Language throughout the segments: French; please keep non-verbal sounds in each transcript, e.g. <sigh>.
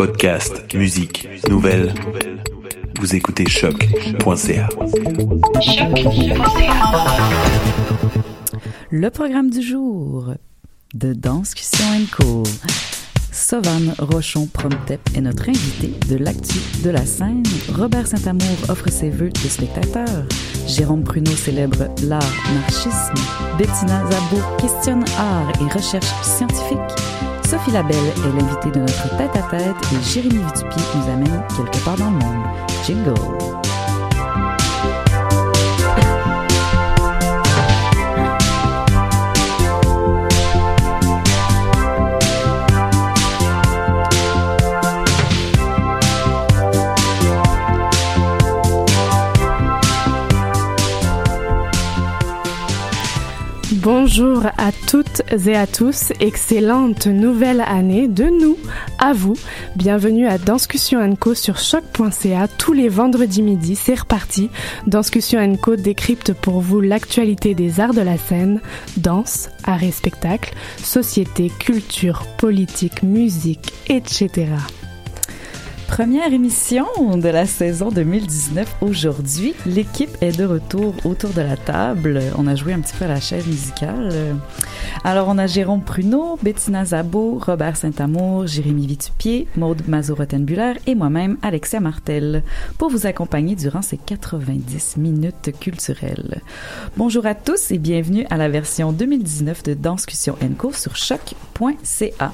Podcast, musique, nouvelles. Vous écoutez choc.ca. Le programme du jour de Danscussion Co. Sauvane Rochon Promtep est notre invité de l'actu de la scène. Robert Saint-Amour offre ses vœux de spectateur. Jérôme Pruneau célèbre l'art narchisme. Bettina Zabot questionne art et recherche scientifique. Sophie Labelle est l'invitée de notre tête-à-tête et Jérémy Vitupier nous amène quelque part dans le monde. Jingle! Bonjour à toutes et à tous, excellente nouvelle année de nous à vous. Bienvenue à Danscussion Co sur choc.ca tous les vendredis midi, c'est reparti. Danscussion Co décrypte pour vous l'actualité des arts de la scène, danse, arts et spectacle, société, culture, politique, musique, etc. Première émission de la saison 2019 aujourd'hui. L'équipe est de retour autour de la table. On a joué un petit peu à la chaise musicale. Alors, on a Jérôme Pruneau, Bettina Zabot, Robert Saint-Amour, Jérémy Vitupier, Maude Mazur-Rottenbuller et moi-même, Alexia Martel, pour vous accompagner durant ces 90 minutes culturelles. Bonjour à tous et bienvenue à la version 2019 de Danscussion Co sur choc.ca.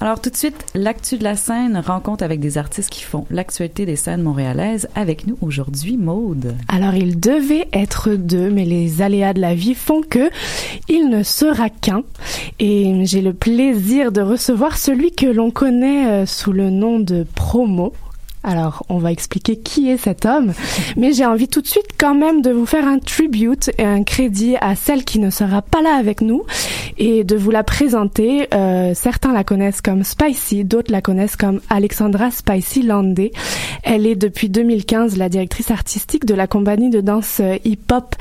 Alors tout de suite, l'actu de la scène, rencontre avec des artistes qui font l'actualité des scènes montréalaises. Avec nous aujourd'hui, Maude. Alors il devait être deux, mais les aléas de la vie font que il ne sera qu'un. Et j'ai le plaisir de recevoir celui que l'on connaît euh, sous le nom de Promo. Alors, on va expliquer qui est cet homme, mais j'ai envie tout de suite quand même de vous faire un tribute et un crédit à celle qui ne sera pas là avec nous et de vous la présenter. Euh, certains la connaissent comme Spicy, d'autres la connaissent comme Alexandra Spicy Landé. Elle est depuis 2015 la directrice artistique de la compagnie de danse euh, hip-hop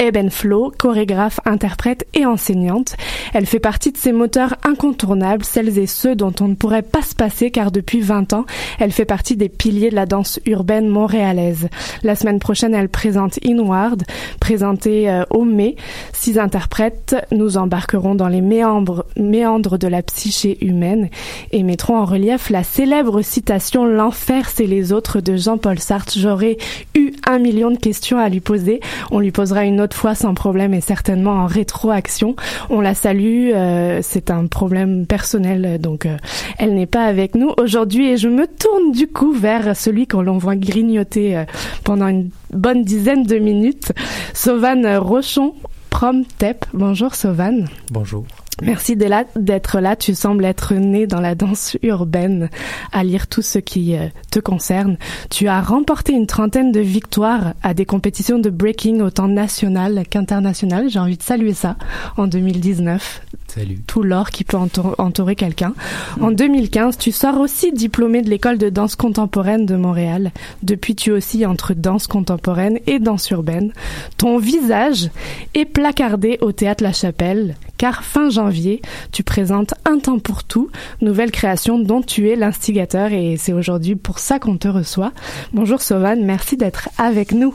Eben Flo, chorégraphe, interprète et enseignante. Elle fait partie de ces moteurs incontournables, celles et ceux dont on ne pourrait pas se passer car depuis 20 ans, elle fait partie des piliers de la danse urbaine montréalaise. La semaine prochaine, elle présente Inward, présentée euh, au mai. Six interprètes nous embarqueront dans les méandres, méandres de la psyché humaine et mettront en relief la célèbre citation L'enfer c'est les autres de Jean-Paul Sartre. J'aurais eu un million de questions à lui poser. On lui posera une autre fois sans problème et certainement en rétroaction. On la salue, euh, c'est un problème personnel, donc euh, elle n'est pas avec nous aujourd'hui et je me tourne du coup vers celui qu'on l'on voit grignoter euh, pendant une bonne dizaine de minutes, Sauvane Rochon, Prom Tep. Bonjour Sauvane. Bonjour. Merci d'être là. Tu sembles être né dans la danse urbaine, à lire tout ce qui euh, te concerne. Tu as remporté une trentaine de victoires à des compétitions de breaking autant national qu'international. J'ai envie de saluer ça en 2019. Salut. Tout l'or qui peut entourer quelqu'un. En 2015, tu sors aussi diplômé de l'école de danse contemporaine de Montréal. Depuis, tu aussi entre danse contemporaine et danse urbaine. Ton visage est placardé au théâtre La Chapelle, car fin janvier, tu présentes Un temps pour tout, nouvelle création dont tu es l'instigateur et c'est aujourd'hui pour ça qu'on te reçoit. Bonjour Sauvane, merci d'être avec nous.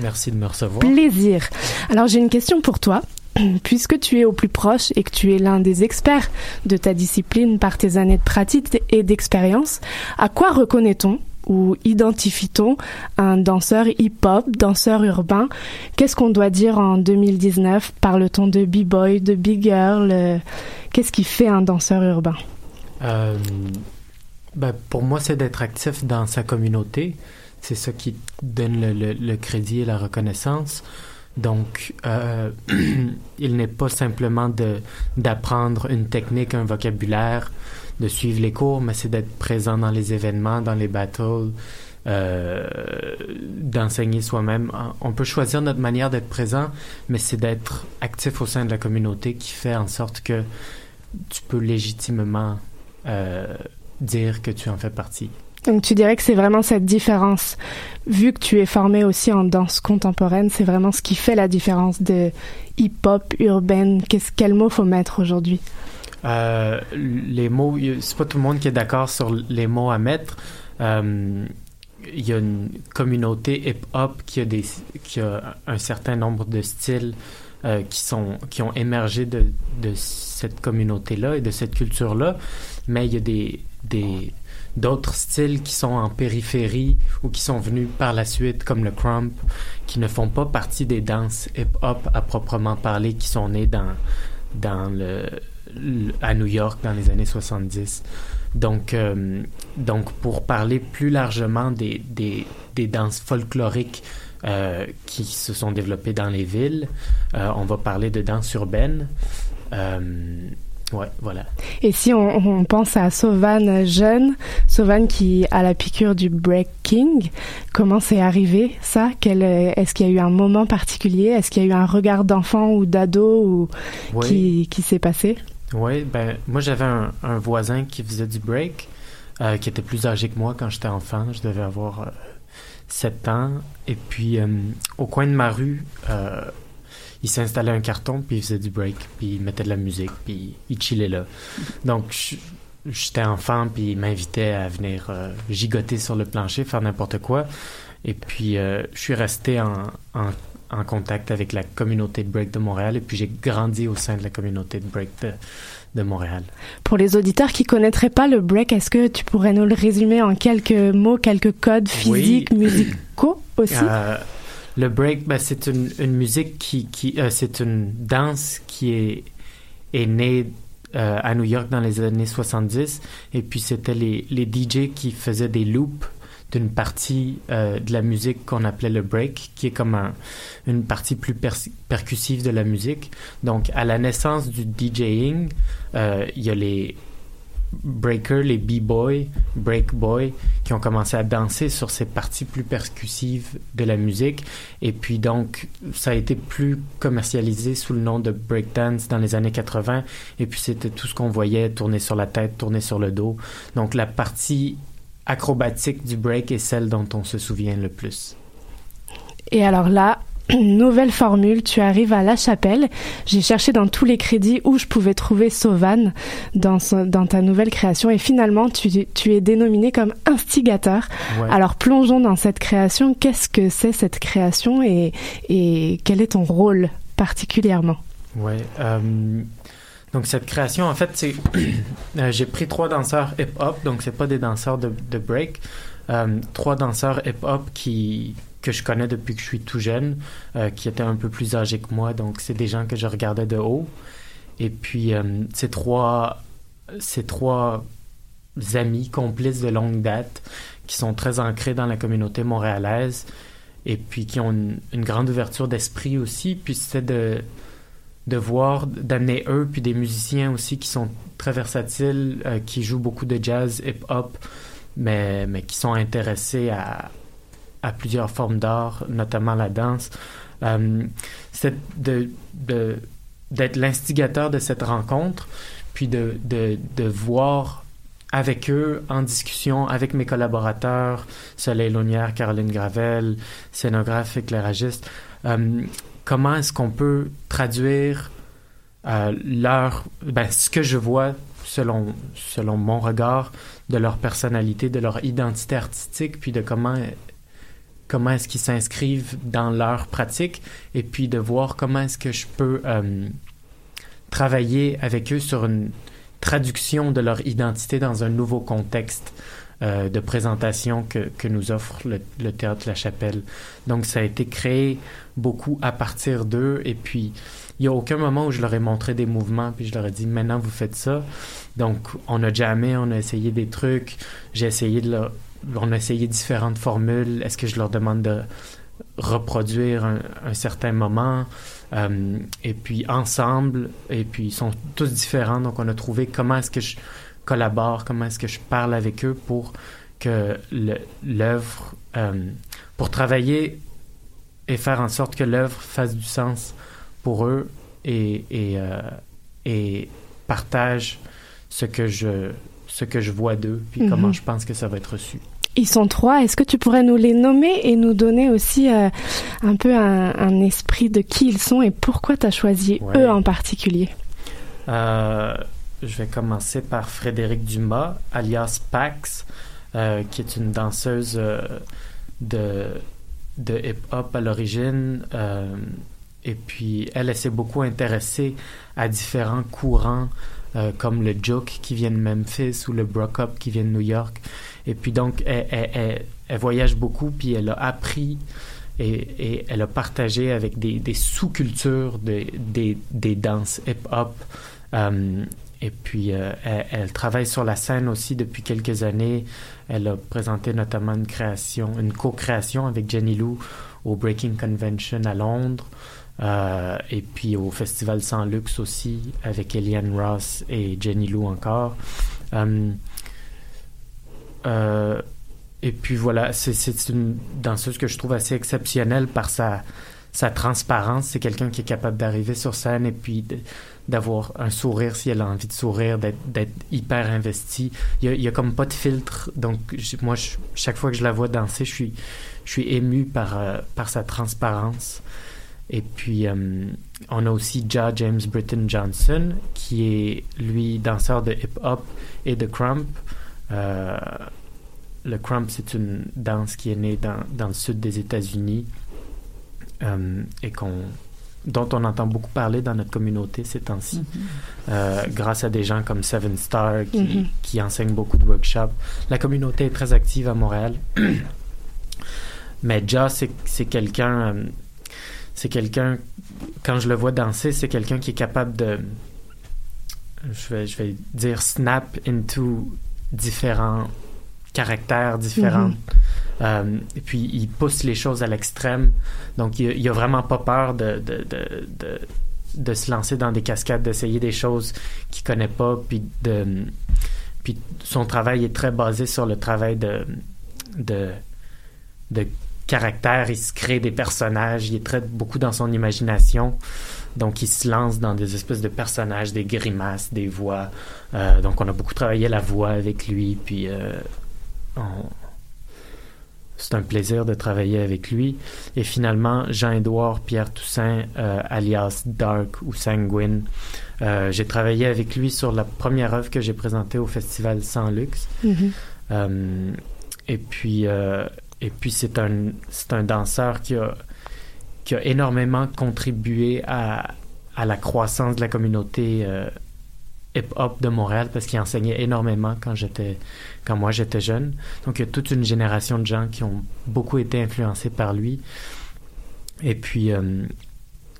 Merci de me recevoir. Plaisir. Alors j'ai une question pour toi. <clears throat> Puisque tu es au plus proche et que tu es l'un des experts de ta discipline par tes années de pratique et d'expérience, à quoi reconnaît-on ou identifie-t-on un danseur hip-hop, danseur urbain? Qu'est-ce qu'on doit dire en 2019 Parle-t-on de b-boy, de big girl Qu'est-ce qui fait un danseur urbain? Euh, ben, Pour moi, c'est d'être actif dans sa communauté. C'est ça qui donne le crédit et la reconnaissance. Donc, euh, <clears throat> il n'est pas simplement d'apprendre une technique, un vocabulaire, de suivre les cours, mais c'est d'être présent dans les événements, dans les battles, euh, d'enseigner soi-même. On peut choisir notre manière d'être présent, mais c'est d'être actif au sein de la communauté qui fait en sorte que tu peux légitimement euh, dire que tu en fais partie. Donc tu dirais que c'est vraiment cette différence. Vu que tu es formé aussi en danse contemporaine, c'est vraiment ce qui fait la différence de hip-hop, urbaine. Qu'est-ce, quel mot faut mettre aujourd'hui? Euh, Les mots, c'est pas tout le monde qui est d'accord sur les mots à mettre. Euh, il y a une communauté hip-hop qui a qui a un certain nombre de styles euh, qui sont, qui ont émergé de, de cette communauté-là et de cette culture-là, mais il y a des, des d'autres styles qui sont en périphérie ou qui sont venus par la suite, comme le crump, qui ne font pas partie des danses hip-hop à proprement parler, qui sont nés dans, dans le, à New York dans les années 70. Donc, euh, donc pour parler plus largement des, des, des danses folkloriques euh, qui se sont développées dans les villes, euh, on va parler de danse urbaine. Ouais, voilà. Et si on, on pense à Sauvan jeune, Sauvan qui a la piqûre du breaking, comment c'est arrivé ça? Est-ce qu'il y a eu un moment particulier? Est-ce qu'il y a eu un regard d'enfant ou d'ado ou qui, qui s'est passé? Oui, ben moi j'avais un, un, voisin qui faisait du break, euh, qui était plus âgé que moi quand j'étais enfant. Je devais avoir euh, 7 ans. Et puis euh, au coin de ma rue, euh, il s'installait un carton, puis il faisait du break, puis il mettait de la musique, puis il chillait là. Donc, j'étais enfant, puis il m'invitait à venir euh, gigoter sur le plancher, faire n'importe quoi. Et puis, euh, je suis resté en, en, en, contact avec la communauté de break de Montréal, et puis j'ai grandi au sein de la communauté de break de, de Montréal. Pour les auditeurs qui connaîtraient pas le break, est-ce que tu pourrais nous le résumer en quelques mots, quelques codes physiques, oui. musicaux aussi? euh, le break, ben, c'est une, musique qui, euh, c'est une danse qui est, est née euh, à New York dans les années 70. Et puis c'était les, les DJ qui faisaient des loops d'une partie euh, de la musique qu'on appelait le break, qui est comme un, une partie plus per percussive de la musique. Donc à la naissance du DJing, il y a les breakers, les b-boys, break boys, qui ont commencé à danser sur ces parties plus percussives de la musique. Et puis donc, ça a été plus commercialisé sous le nom de breakdance dans les années 80. Et puis c'était tout ce qu'on voyait tourner sur la tête, tourner sur le dos. Donc la partie acrobatique du break est celle dont on se souvient le plus. Et alors là, <clears throat> nouvelle formule, tu arrives à La Chapelle. J'ai cherché dans tous les crédits où je pouvais trouver Sauvan dans, dans ta nouvelle création et finalement tu, tu es dénominé comme instigateur. Ouais. Alors plongeons dans cette création. Qu'est-ce que c'est cette création? Et, et quel est ton rôle particulièrement? Ouais. Euh, donc cette création, en fait, c'est <clears throat> euh, j'ai pris trois danseurs hip-hop, donc c'est pas des danseurs de, de break. Euh, trois danseurs hip-hop qui que je connais depuis que je suis tout jeune, euh, qui étaient un peu plus âgés que moi, donc c'est des gens que je regardais de haut. Et puis euh, ces trois, ces trois amis complices de longue date, qui sont très ancrés dans la communauté montréalaise, et puis qui ont une, grande ouverture d'esprit aussi. Puis c'était de de voir, d'amener eux, puis des musiciens aussi qui sont très versatiles, euh, qui jouent beaucoup de jazz, hip-hop, mais, mais qui sont intéressés à, à plusieurs formes d'art, notamment la danse. Euh, c'est de, d'être l'instigateur de cette rencontre, puis de, de, de voir avec eux, en discussion avec mes collaborateurs, Soleil Launière, Caroline Gravel, scénographe, éclairagiste, euh, comment est-ce qu'on peut traduire euh, leur, ben, ce que je vois selon, selon mon regard de leur personnalité, de leur identité artistique, puis de comment, comment est-ce qu'ils s'inscrivent dans leur pratique, et puis de voir comment est-ce que je peux euh, travailler avec eux sur une traduction de leur identité dans un nouveau contexte euh, de présentation que, que nous offre le, le, théâtre La Chapelle. Donc ça a été créé beaucoup à partir d'eux et puis il n'y a aucun moment où je leur ai montré des mouvements puis je leur ai dit maintenant vous faites ça. Donc on a jamais, on a essayé des trucs, j'ai essayé de leur, on a essayé différentes formules. Est-ce que je leur demande de reproduire un, certain moment? Euh, et puis ensemble. Et puis ils sont tous différents. Donc on a trouvé comment est-ce que je collabore, comment est-ce que je parle avec eux pour que l'œuvre, euh, pour travailler et faire en sorte que l'œuvre fasse du sens pour eux et, euh, et partage ce que je, ce que je vois d'eux, puis Mhm. comment je pense que ça va être reçu. Ils sont trois. Est-ce que tu pourrais nous les nommer et nous donner aussi euh, un peu un, un esprit de qui ils sont et pourquoi tu as choisi Ouais. eux en particulier? Euh, je vais commencer par Frédéric Dumas, alias Pax, euh, qui est une danseuse de, de hip-hop à l'origine. et puis, elle, elle s'est beaucoup intéressée à différents courants, euh, comme le juke qui vient de Memphis ou le brock-up qui vient de New York. Et puis, donc, elle, voyage beaucoup, puis elle a appris et, elle a partagé avec des, sous-cultures des, des, des danses hip-hop. Euh, et puis, euh, elle, elle travaille sur la scène aussi depuis quelques années. Elle a présenté notamment une création, une co-création avec Jenny Lou au Breaking Convention à Londres. Euh, et puis au Festival Sans Luxe aussi, avec Eliane Ross et Jenny Lou encore. Euh, euh, et puis voilà, c'est- une danseuse que je trouve assez exceptionnelle par sa, sa transparence. C'est quelqu'un qui est capable d'arriver sur scène et puis d'avoir un sourire si elle a envie de sourire, d'être hyper investie. Il y, a, comme pas de filtre. Donc moi, chaque fois que je la vois danser, je suis, je suis ému par, par sa transparence. Et puis, euh, on a aussi Ja James Britton Johnson, qui est, lui, danseur de hip-hop et de crump. Euh, le crump, c'est une danse qui est née dans, dans le sud des États-Unis euh, et qu'on, dont on entend beaucoup parler dans notre communauté ces temps-ci, Mhm. euh, grâce à des gens comme Seven Star qui, Mhm. qui enseignent beaucoup de workshops. La communauté est très active à Montréal. <clears throat> Mais Ja, c'est c'est quelqu'un... c'est quelqu'un, quand je le vois danser, c'est quelqu'un qui est capable de, je vais, je vais dire, snap into différents caractères différents. Mhm. Euh, et puis, il pousse les choses à l'extrême. Donc, il, il a vraiment pas peur de, de, de, de, de se lancer dans des cascades, d'essayer des choses qu'il connaît pas. Puis, de, puis son travail est très basé sur le travail de, de, de caractère, il se crée des personnages, il très beaucoup dans son imagination. Donc, il se lance dans des espèces de personnages, des grimaces, des voix. Euh, donc, on a beaucoup travaillé la voix avec lui, puis euh, on- c'est un plaisir de travailler avec lui. Et finalement, Jean-Édouard Pierre Toussaint, euh, alias Dark ou Sanguine. J'ai travaillé avec lui sur la première œuvre que j'ai présentée au Festival Sans Luxe. Mhm. Euh, et puis, et puis c'est un, c'est un danseur qui a, qui a énormément contribué à, à la croissance de la communauté euh, hip-hop de Montréal parce qu'il enseignait énormément quand j'étais, quand moi j'étais jeune. Donc il y a toute une génération de gens qui ont beaucoup été influencés par lui. Et puis, euh,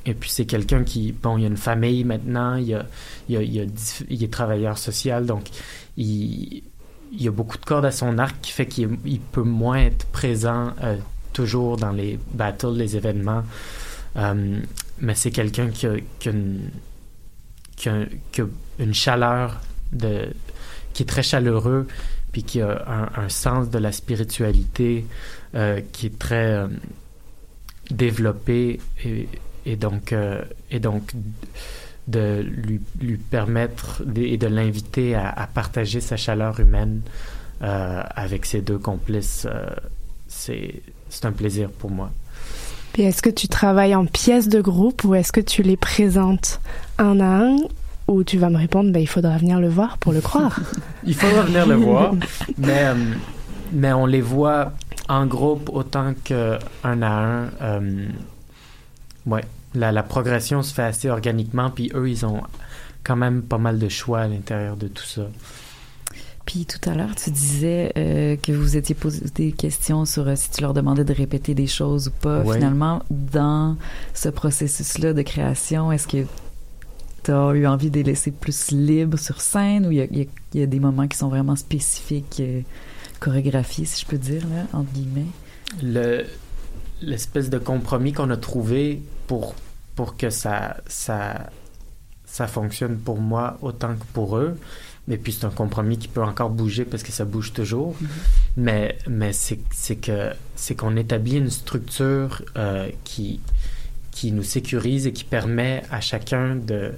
et puis c'est quelqu'un qui, bon, il y a une famille maintenant, il, y a, il, y a, il, y a il est travailleur social, donc il, il y a beaucoup de cordes à son arc qui fait qu'il il peut moins être présent euh, toujours dans les battles, les événements. Euh, mais c'est quelqu'un qui a, une, chaleur qui est très chaleureux, puis qui a un, sens de la spiritualité euh, qui est très développé et donc de lui, lui permettre de- et de l'inviter à, à partager sa chaleur humaine euh, avec ses deux complices, euh, c'est un plaisir pour moi. Puis est-ce que tu travailles en pièces de groupe ou est-ce que tu les présentes un à un ou tu vas me répondre, ben, il faudra venir le voir pour le croire? <laughs> Il faudra venir le voir, mais, mais on les voit en groupe autant qu'un à un. euh, ouais, la, la progression se fait assez organiquement, puis eux, ils ont quand même pas mal de choix à l'intérieur de tout ça. Puis tout à l'heure, tu disais euh, que vous étiez posé des questions sur euh, si tu leur demandais de répéter des choses ou pas. Ouais. Finalement, dans ce processus-là de création, est-ce que tu as eu envie de les laisser plus libres sur scène ou y y il y a des moments qui sont vraiment spécifiques, euh, chorégraphiés, si je peux dire, là, entre guillemets? le l'espèce de compromis qu'on a trouvé pour pour que ça ça ça fonctionne pour moi autant que pour eux et puis c'est un compromis qui peut encore bouger parce que ça bouge toujours. Mhm. Mais, mais c'est, c'est que c'est qu'on établit une structure euh, qui, qui nous sécurise et qui permet à chacun de,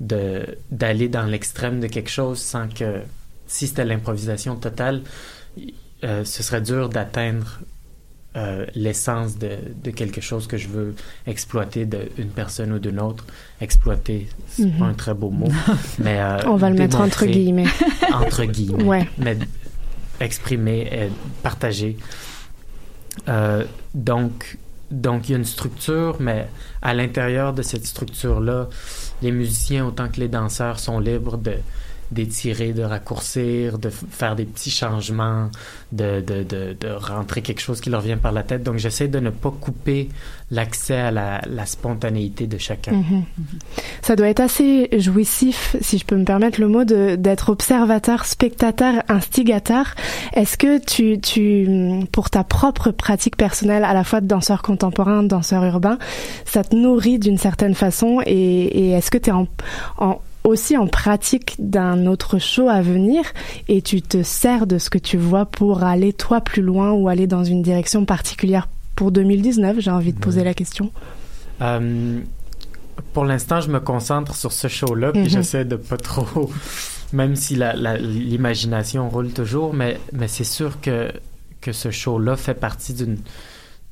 de, d'aller dans l'extrême de quelque chose sans que, si c'était l'improvisation totale, euh, ce serait dur d'atteindre euh, l'essence de, de, quelque chose que je veux exploiter d'une personne ou d'une autre. Exploiter, c'est Mhm. pas un très beau mot, <laughs> mais euh, On va le mettre entre guillemets. <laughs> entre guillemets, Ouais. mais exprimer, euh, partager. Euh, donc, donc il y a une structure, mais à l'intérieur de cette structure-là, les musiciens autant que les danseurs sont libres de d'étirer, de raccourcir, de faire des petits changements, de, de, de, de rentrer quelque chose qui leur vient par la tête. Donc j'essaie de ne pas couper l'accès à la, spontanéité de chacun. Mhm. Ça doit être assez jouissif, si je peux me permettre le mot, d'être observateur, spectateur, instigateur. Est-ce que tu, tu, pour ta propre pratique personnelle, à la fois de danseur contemporain, danseur urbain, ça te nourrit d'une certaine façon et, est-ce que tu es en- aussi en pratique d'un autre show à venir et tu te sers de ce que tu vois pour aller toi plus loin ou aller dans une direction particulière pour 2019 J'ai envie de poser Ouais. la question. Euh, pour l'instant, je me concentre sur ce show-là, puis Mhm. j'essaie de pas trop, même si l'imagination roule toujours, mais, mais c'est sûr que, que ce show-là fait partie d'une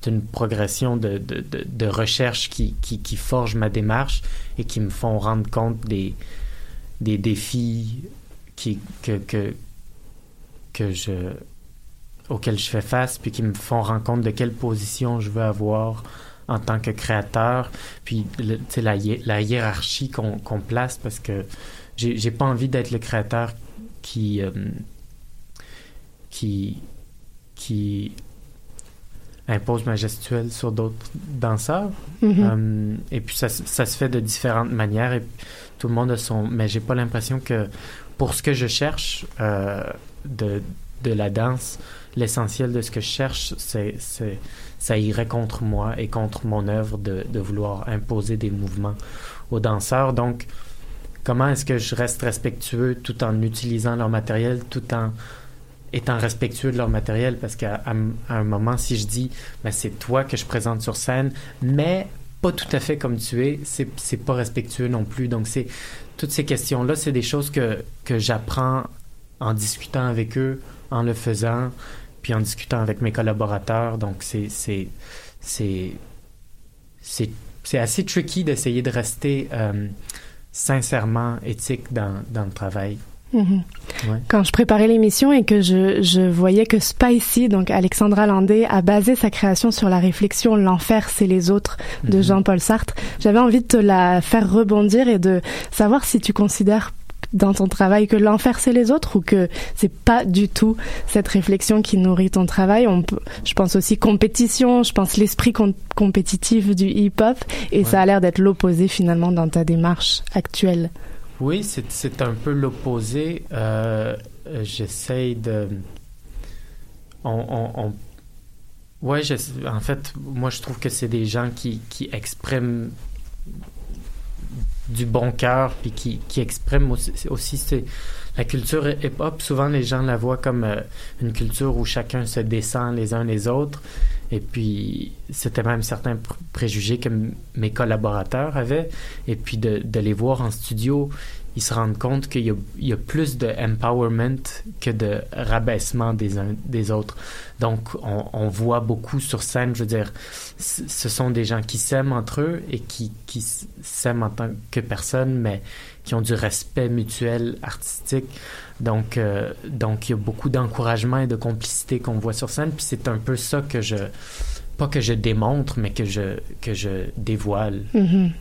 d'une progression de, de, de, de recherche qui, qui, qui forge ma démarche et qui me font rendre compte des, des défis qui, que, que, que je, auxquels je fais face, puis qui me font rendre compte de quelle position je veux avoir en tant que créateur, puis le- tu sais, la, la hiérarchie qu'on qu'on place, parce que j'ai pas envie d'être le créateur qui, euh, qui, qui impose ma gestuelle sur d'autres danseurs. Mhm. Euh, et puis ça, se- ça se fait de différentes manières et tout le monde a son. Mais j'ai pas l'impression que pour ce que je cherche euh, de, de la danse, l'essentiel de ce que je cherche, c'est, ça irait contre moi et contre mon œuvre de, de vouloir imposer des mouvements aux danseurs. Donc, comment est-ce que je reste respectueux tout en utilisant leur matériel, tout en étant respectueux de leur matériel? Parce qu'à un moment si je dis ben, c'est toi que je présente sur scène mais pas tout à fait comme tu es c'est pas respectueux non plus. Donc c'est toutes ces questions là c'est des choses que que j'apprends en discutant avec eux en le faisant puis en discutant avec mes collaborateurs. Donc c'est c'est assez tricky d'essayer de rester euh, sincèrement éthique dans, dans le travail Mhm. Ouais. Quand je préparais l'émission et que je, je voyais que Spicy, donc Alexandra Landé, a basé sa création sur la réflexion L'enfer, c'est les autres de Mhm. Jean-Paul Sartre, j'avais envie de te la faire rebondir et de savoir si tu considères dans ton travail que l'enfer c'est les autres ou que c'est pas du tout cette réflexion qui nourrit ton travail. On peut, je pense aussi compétition, je pense l'esprit com- compétitif du hip-hop et Ouais. ça a l'air d'être l'opposé finalement dans ta démarche actuelle. Oui, c'est, un peu l'opposé. Euh, j'essaye de. On, on, Ouais, en fait, moi, je trouve que c'est des gens qui, qui expriment du bon cœur, puis qui, qui expriment aussi, c'est, la culture hip-hop. Souvent, les gens la voient comme euh, une culture où chacun se descend les uns les autres. Et puis, c'était même certains préjugés que mes collaborateurs avaient. Et puis, de, les voir en studio, ils se rendent compte qu'il y a, plus de empowerment que de rabaissement des uns des autres. Donc, on, voit beaucoup sur scène, je veux dire, ce sont des gens qui s'aiment entre eux et qui, qui s'aiment en tant que personne, mais qui ont du respect mutuel artistique. Donc, euh, donc il y a beaucoup d'encouragement et de complicité qu'on voit sur scène. Puis c'est un peu ça que je, pas que je démontre, mais que je, que je dévoile. Mhm.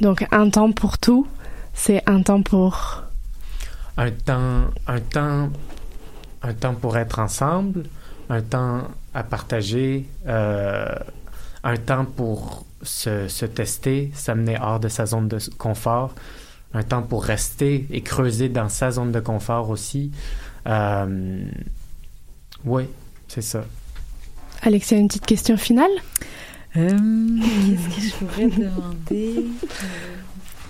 Donc un temps pour tout, c'est un temps pour... Un temps, un temps, un temps pour être ensemble, un temps à partager, euh, un temps pour se, se tester, s'amener hors de sa zone de confort, un temps pour rester et creuser dans sa zone de confort aussi. Euh, oui, c'est ça. Alexia, une petite question finale Euh, Qu'est-ce que je pourrais <laughs> demander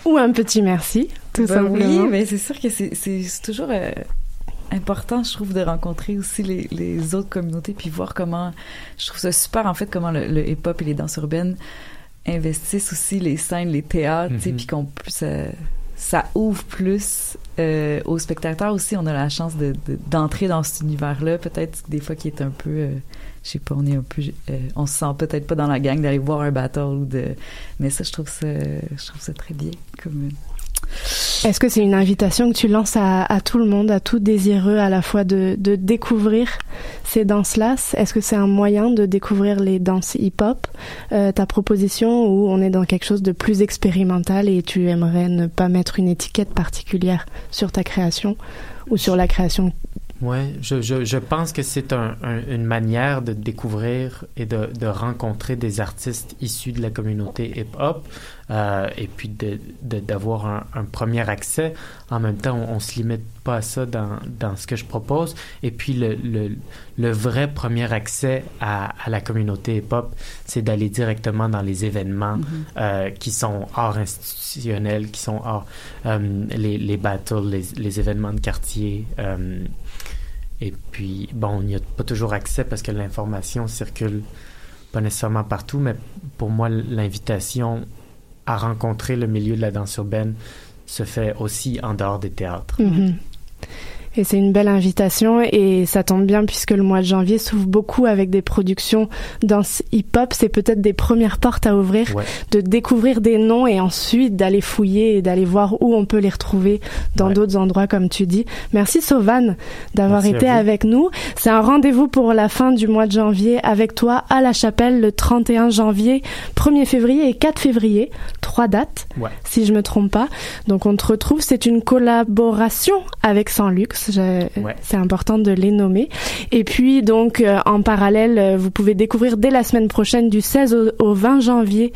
Ou un petit merci tout Ben simplement. Oui, mais c'est sûr que c'est- toujours euh, important, je trouve, de rencontrer aussi les, les autres communautés puis voir comment. Je trouve ça super, en fait, comment le, le hip-hop et les danses urbaines investissent aussi les scènes, les théâtres, tu sais, Mhm. puis qu'on ça, ça ouvre plus euh, aux spectateurs aussi. On a la chance de- de- d'entrer dans cet univers-là, peut-être des fois qui est un peu. euh, je sais pas, on est un peu, euh, on se sent peut-être pas dans la gang d'aller voir un battle ou de, mais ça, je trouve ça, je trouve ça très bien. Est-ce que c'est une invitation que tu lances à, tout le monde, à tout désireux à la fois de, découvrir ces danses-là? Est-ce que c'est un moyen de découvrir les danses hip-hop euh, Ta proposition ou on est dans quelque chose de plus expérimental et tu aimerais ne pas mettre une étiquette particulière sur ta création ou sur la création Ouais, je, je, je pense que c'est un, un- une manière de découvrir et de, de rencontrer des artistes issus de la communauté hip-hop euh, et puis de, de- d'avoir un, un premier accès. En même temps, on, on se limite pas à ça dans, dans ce que je propose. Et puis le, le, le vrai premier accès à, à la communauté hip-hop, c'est d'aller directement dans les événements euh, qui sont hors institutionnels, qui sont hors euh, les, les battles, les, les événements de quartier. Et puis, bon, il n'y a pas toujours accès parce que l'information circule pas nécessairement partout, mais pour moi, l'invitation à rencontrer le milieu de la danse urbaine se fait aussi en dehors des théâtres. Mhm. C'est une belle invitation et ça tombe bien puisque le mois de janvier s'ouvre beaucoup avec des productions danse hip-hop. C'est peut-être des premières portes à ouvrir, Ouais. de découvrir des noms et ensuite d'aller fouiller et d'aller voir où on peut les retrouver dans Ouais. d'autres endroits comme tu dis. Merci Sauvan d'avoir été avec nous. C'est un rendez-vous pour la fin du mois de janvier avec toi à la chapelle le 31 janvier, 1er février et 4 février. Trois dates Ouais. si je me trompe pas. Donc on te retrouve, c'est une collaboration avec Sans Luxe. Ouais. C'est important de les nommer. Et puis donc euh, en parallèle, euh, vous pouvez découvrir dès la semaine prochaine du 16 au, au 20 janvier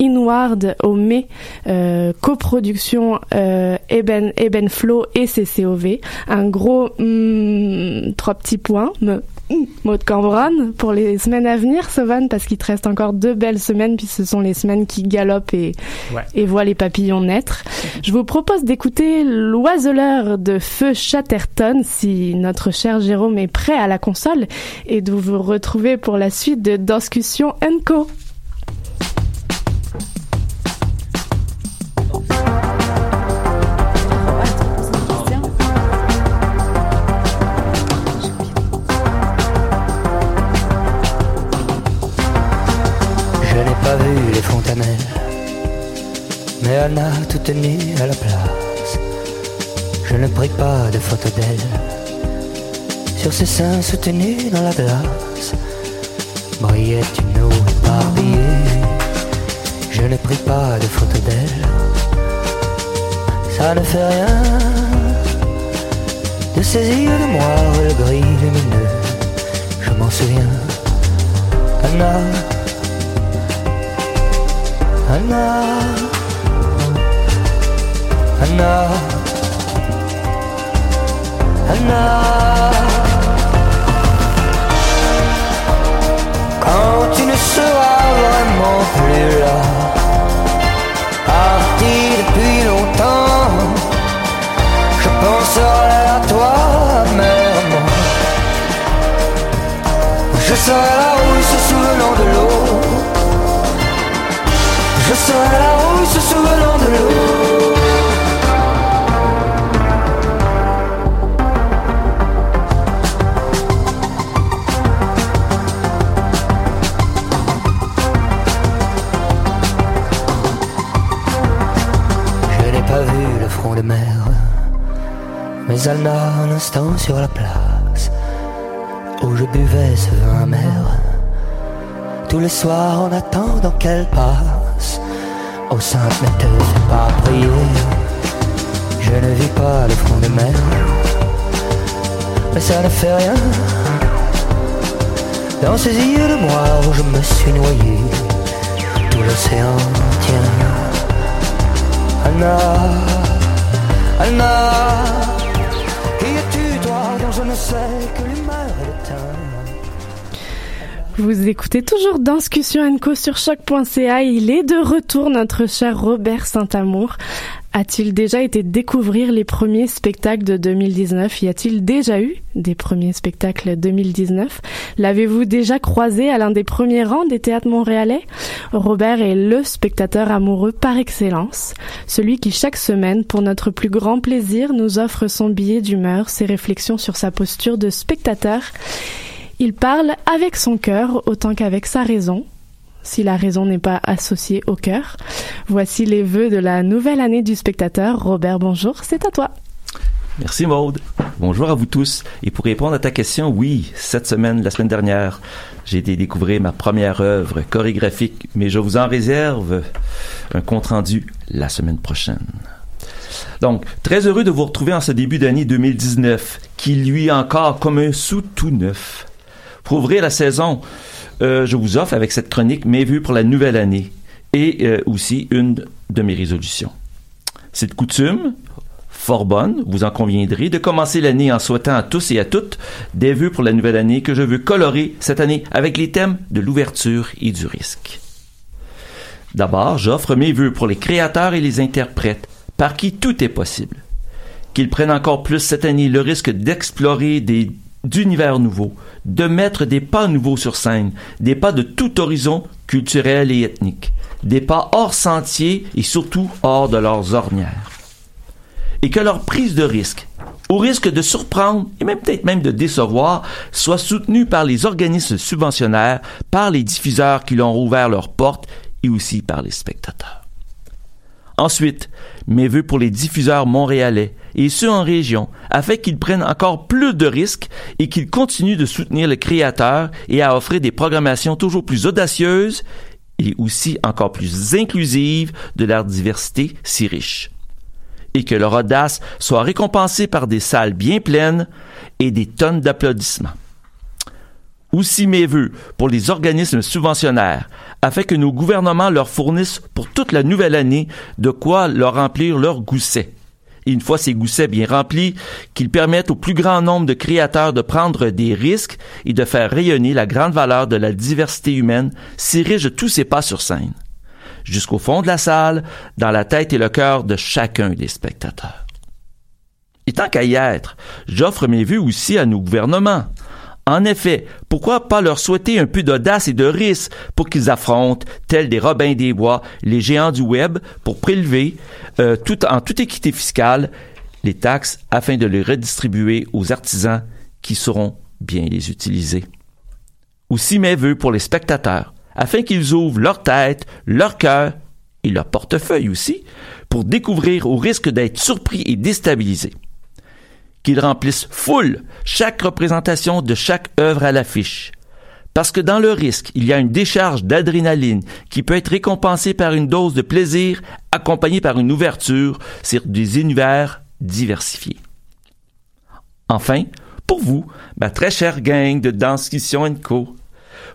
Inward au mai euh, coproduction Eben Eben Flow et CCOV. Un gros hmm, trois petits points. Me, mot de Cambronne pour les semaines à venir, Sovan, parce qu'il te reste encore deux belles semaines, puis ce sont les semaines qui galopent et, Ouais. et voient les papillons naître. Je vous propose d'écouter l'oiseleur de feu Chatterton, si notre cher Jérôme est prêt à la console, et de vous retrouver pour la suite de Discussion Co. mais elle a tout tenu à la place. Je ne pris pas de photo d'elle sur ses seins soutenus dans la glace. Brillait une eau éparpillée. Je ne pris pas de photo d'elle. Ça ne fait rien de ses yeux de moire, le gris lumineux. Je m'en souviens. Anna. Anna, Anna, Anna. Quand tu ne seras vraiment plus là, parti depuis longtemps, je penserai à toi amèrement. Je serai la rouille se souvenant de l'eau. Je serai la rouille se souvenant de l'eau. Mais elle n'a un instant sur la place où je buvais ce vin amer. Tous les soirs en attendant qu'elle passe Au sainte ne te fais pas prier. Je ne vis pas le front de mer. Mais ça ne fait rien. Dans ces yeux de moire où je me suis noyé Tout l'océan tient. Anna Vous écoutez toujours Discussion Co sur choc.ca. Il est de retour, notre cher Robert Saint-Amour, A-t-il déjà été découvrir les premiers spectacles de 2019 Y a-t-il déjà eu des premiers spectacles 2019 L'avez-vous déjà croisé à l'un des premiers rangs des théâtres montréalais? Robert est le spectateur amoureux par excellence, celui qui chaque semaine, pour notre plus grand plaisir, nous offre son billet d'humeur, ses réflexions sur sa posture de spectateur. Il parle avec son cœur autant qu'avec sa raison, si la raison n'est pas associée au cœur. Voici les vœux de la nouvelle année du spectateur. Robert, bonjour, c'est à toi. Merci Maude. Bonjour à vous tous. Et pour répondre à ta question, oui, cette semaine, la semaine dernière, j'ai été découvrir ma première œuvre chorégraphique, mais je vous en réserve un compte-rendu la semaine prochaine. Donc, très heureux de vous retrouver en ce début d'année 2019, qui lui encore comme un sou tout neuf. Pour ouvrir la saison, euh, je vous offre avec cette chronique mes vues pour la nouvelle année et euh, aussi une de mes résolutions. C'est de coutume, fort bonne, vous en conviendrez, de commencer l'année en souhaitant à tous et à toutes des vœux pour la nouvelle année que je veux colorer cette année avec les thèmes de l'ouverture et du risque. D'abord, j'offre mes vœux pour les créateurs et les interprètes, par qui tout est possible. Qu'ils prennent encore plus cette année le risque d'explorer des d'univers nouveaux, de mettre des pas nouveaux sur scène, des pas de tout horizon culturel et ethnique, des pas hors sentier et surtout hors de leurs ornières. Et que leur prise de risque, au risque de surprendre et même peut-être même de décevoir, soit soutenue par les organismes subventionnaires, par les diffuseurs qui leur ont ouvert leurs portes et aussi par les spectateurs. Ensuite, mes vœux pour les diffuseurs montréalais et ceux en région, afin qu'ils prennent encore plus de risques et qu'ils continuent de soutenir le créateur et à offrir des programmations toujours plus audacieuses et aussi encore plus inclusives de leur diversité si riche. Et que leur audace soit récompensée par des salles bien pleines et des tonnes d'applaudissements aussi mes voeux pour les organismes subventionnaires, afin que nos gouvernements leur fournissent pour toute la nouvelle année de quoi leur remplir leurs goussets. Et une fois ces goussets bien remplis, qu'ils permettent au plus grand nombre de créateurs de prendre des risques et de faire rayonner la grande valeur de la diversité humaine si riche tous ces pas sur scène, jusqu'au fond de la salle, dans la tête et le cœur de chacun des spectateurs. Et tant qu'à y être, j'offre mes vues aussi à nos gouvernements, en effet, pourquoi pas leur souhaiter un peu d'audace et de risque pour qu'ils affrontent, tels des Robins des Bois, les géants du web, pour prélever, euh, en toute équité fiscale, les taxes afin de les redistribuer aux artisans qui sauront bien les utiliser. Aussi mes voeux pour les spectateurs, afin qu'ils ouvrent leur tête, leur cœur et leur portefeuille aussi, pour découvrir au risque d'être surpris et déstabilisés qu'ils remplissent full chaque représentation de chaque œuvre à l'affiche. Parce que dans le risque, il y a une décharge d'adrénaline qui peut être récompensée par une dose de plaisir accompagnée par une ouverture sur des univers diversifiés. Enfin, pour vous, ma très chère gang de Danscussion Co,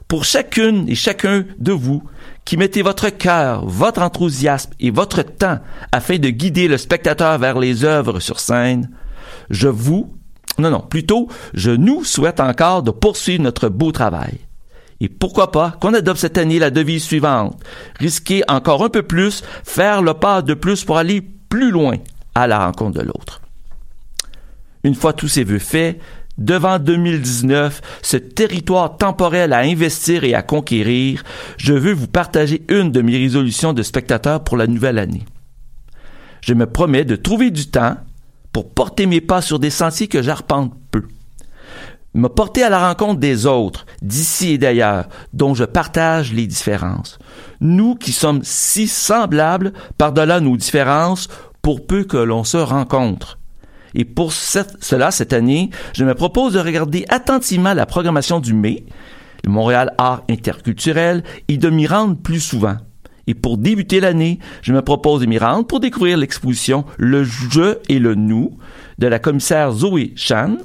pour chacune et chacun de vous qui mettez votre cœur, votre enthousiasme et votre temps afin de guider le spectateur vers les œuvres sur scène, je vous, non, non, plutôt, je nous souhaite encore de poursuivre notre beau travail. Et pourquoi pas qu'on adopte cette année la devise suivante. Risquer encore un peu plus, faire le pas de plus pour aller plus loin à la rencontre de l'autre. Une fois tous ces vœux faits, devant 2019, ce territoire temporel à investir et à conquérir, je veux vous partager une de mes résolutions de spectateurs pour la nouvelle année. Je me promets de trouver du temps, pour porter mes pas sur des sentiers que j'arpente peu. Me porter à la rencontre des autres, d'ici et d'ailleurs, dont je partage les différences. Nous qui sommes si semblables par-delà nos différences, pour peu que l'on se rencontre. Et pour cela, cette année, je me propose de regarder attentivement la programmation du mai, le Montréal Art Interculturel, et de m'y rendre plus souvent. Et pour débuter l'année, je me propose de m'y rendre pour découvrir l'exposition Le Je et le Nous de la commissaire Zoé Chan,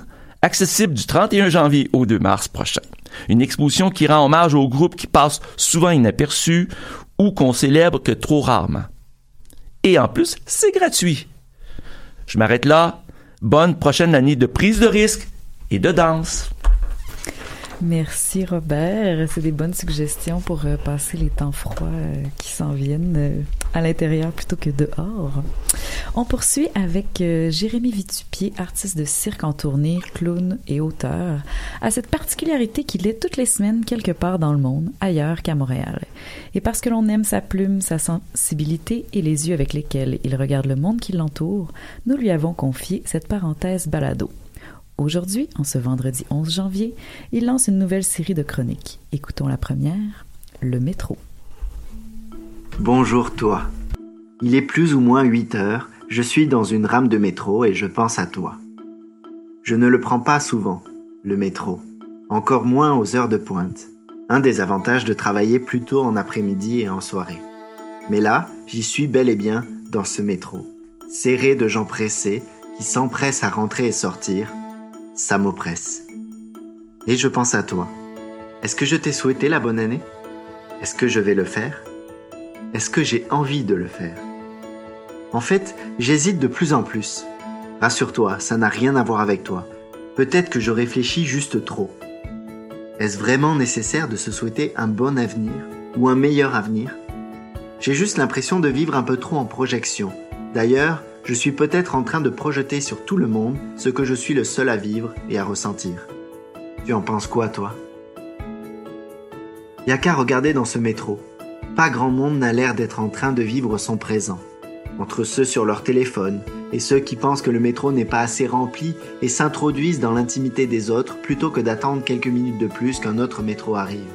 accessible du 31 janvier au 2 mars prochain. Une exposition qui rend hommage aux groupes qui passent souvent inaperçus ou qu'on célèbre que trop rarement. Et en plus, c'est gratuit. Je m'arrête là. Bonne prochaine année de prise de risque et de danse. Merci Robert. C'est des bonnes suggestions pour euh, passer les temps froids euh, qui s'en viennent. Euh, à l'intérieur plutôt que dehors. On poursuit avec Jérémy Vitupier, artiste de cirque en tournée, clown et auteur, à cette particularité qu'il est toutes les semaines quelque part dans le monde, ailleurs qu'à Montréal. Et parce que l'on aime sa plume, sa sensibilité et les yeux avec lesquels il regarde le monde qui l'entoure, nous lui avons confié cette parenthèse balado. Aujourd'hui, en ce vendredi 11 janvier, il lance une nouvelle série de chroniques. Écoutons la première, Le métro. Bonjour toi. Il est plus ou moins 8 heures, je suis dans une rame de métro et je pense à toi. Je ne le prends pas souvent, le métro, encore moins aux heures de pointe. Un des avantages de travailler plutôt en après-midi et en soirée. Mais là, j'y suis bel et bien dans ce métro, serré de gens pressés qui s'empressent à rentrer et sortir. Ça m'oppresse. Et je pense à toi. Est-ce que je t'ai souhaité la bonne année? Est-ce que je vais le faire? Est-ce que j'ai envie de le faire? En fait, j'hésite de plus en plus. Rassure-toi, ça n'a rien à voir avec toi. Peut-être que je réfléchis juste trop. Est-ce vraiment nécessaire de se souhaiter un bon avenir ou un meilleur avenir? J'ai juste l'impression de vivre un peu trop en projection. D'ailleurs, je suis peut-être en train de projeter sur tout le monde ce que je suis le seul à vivre et à ressentir. Tu en penses quoi, toi? Y a qu'à regarder dans ce métro pas grand monde n'a l'air d'être en train de vivre son présent. Entre ceux sur leur téléphone et ceux qui pensent que le métro n'est pas assez rempli et s'introduisent dans l'intimité des autres plutôt que d'attendre quelques minutes de plus qu'un autre métro arrive.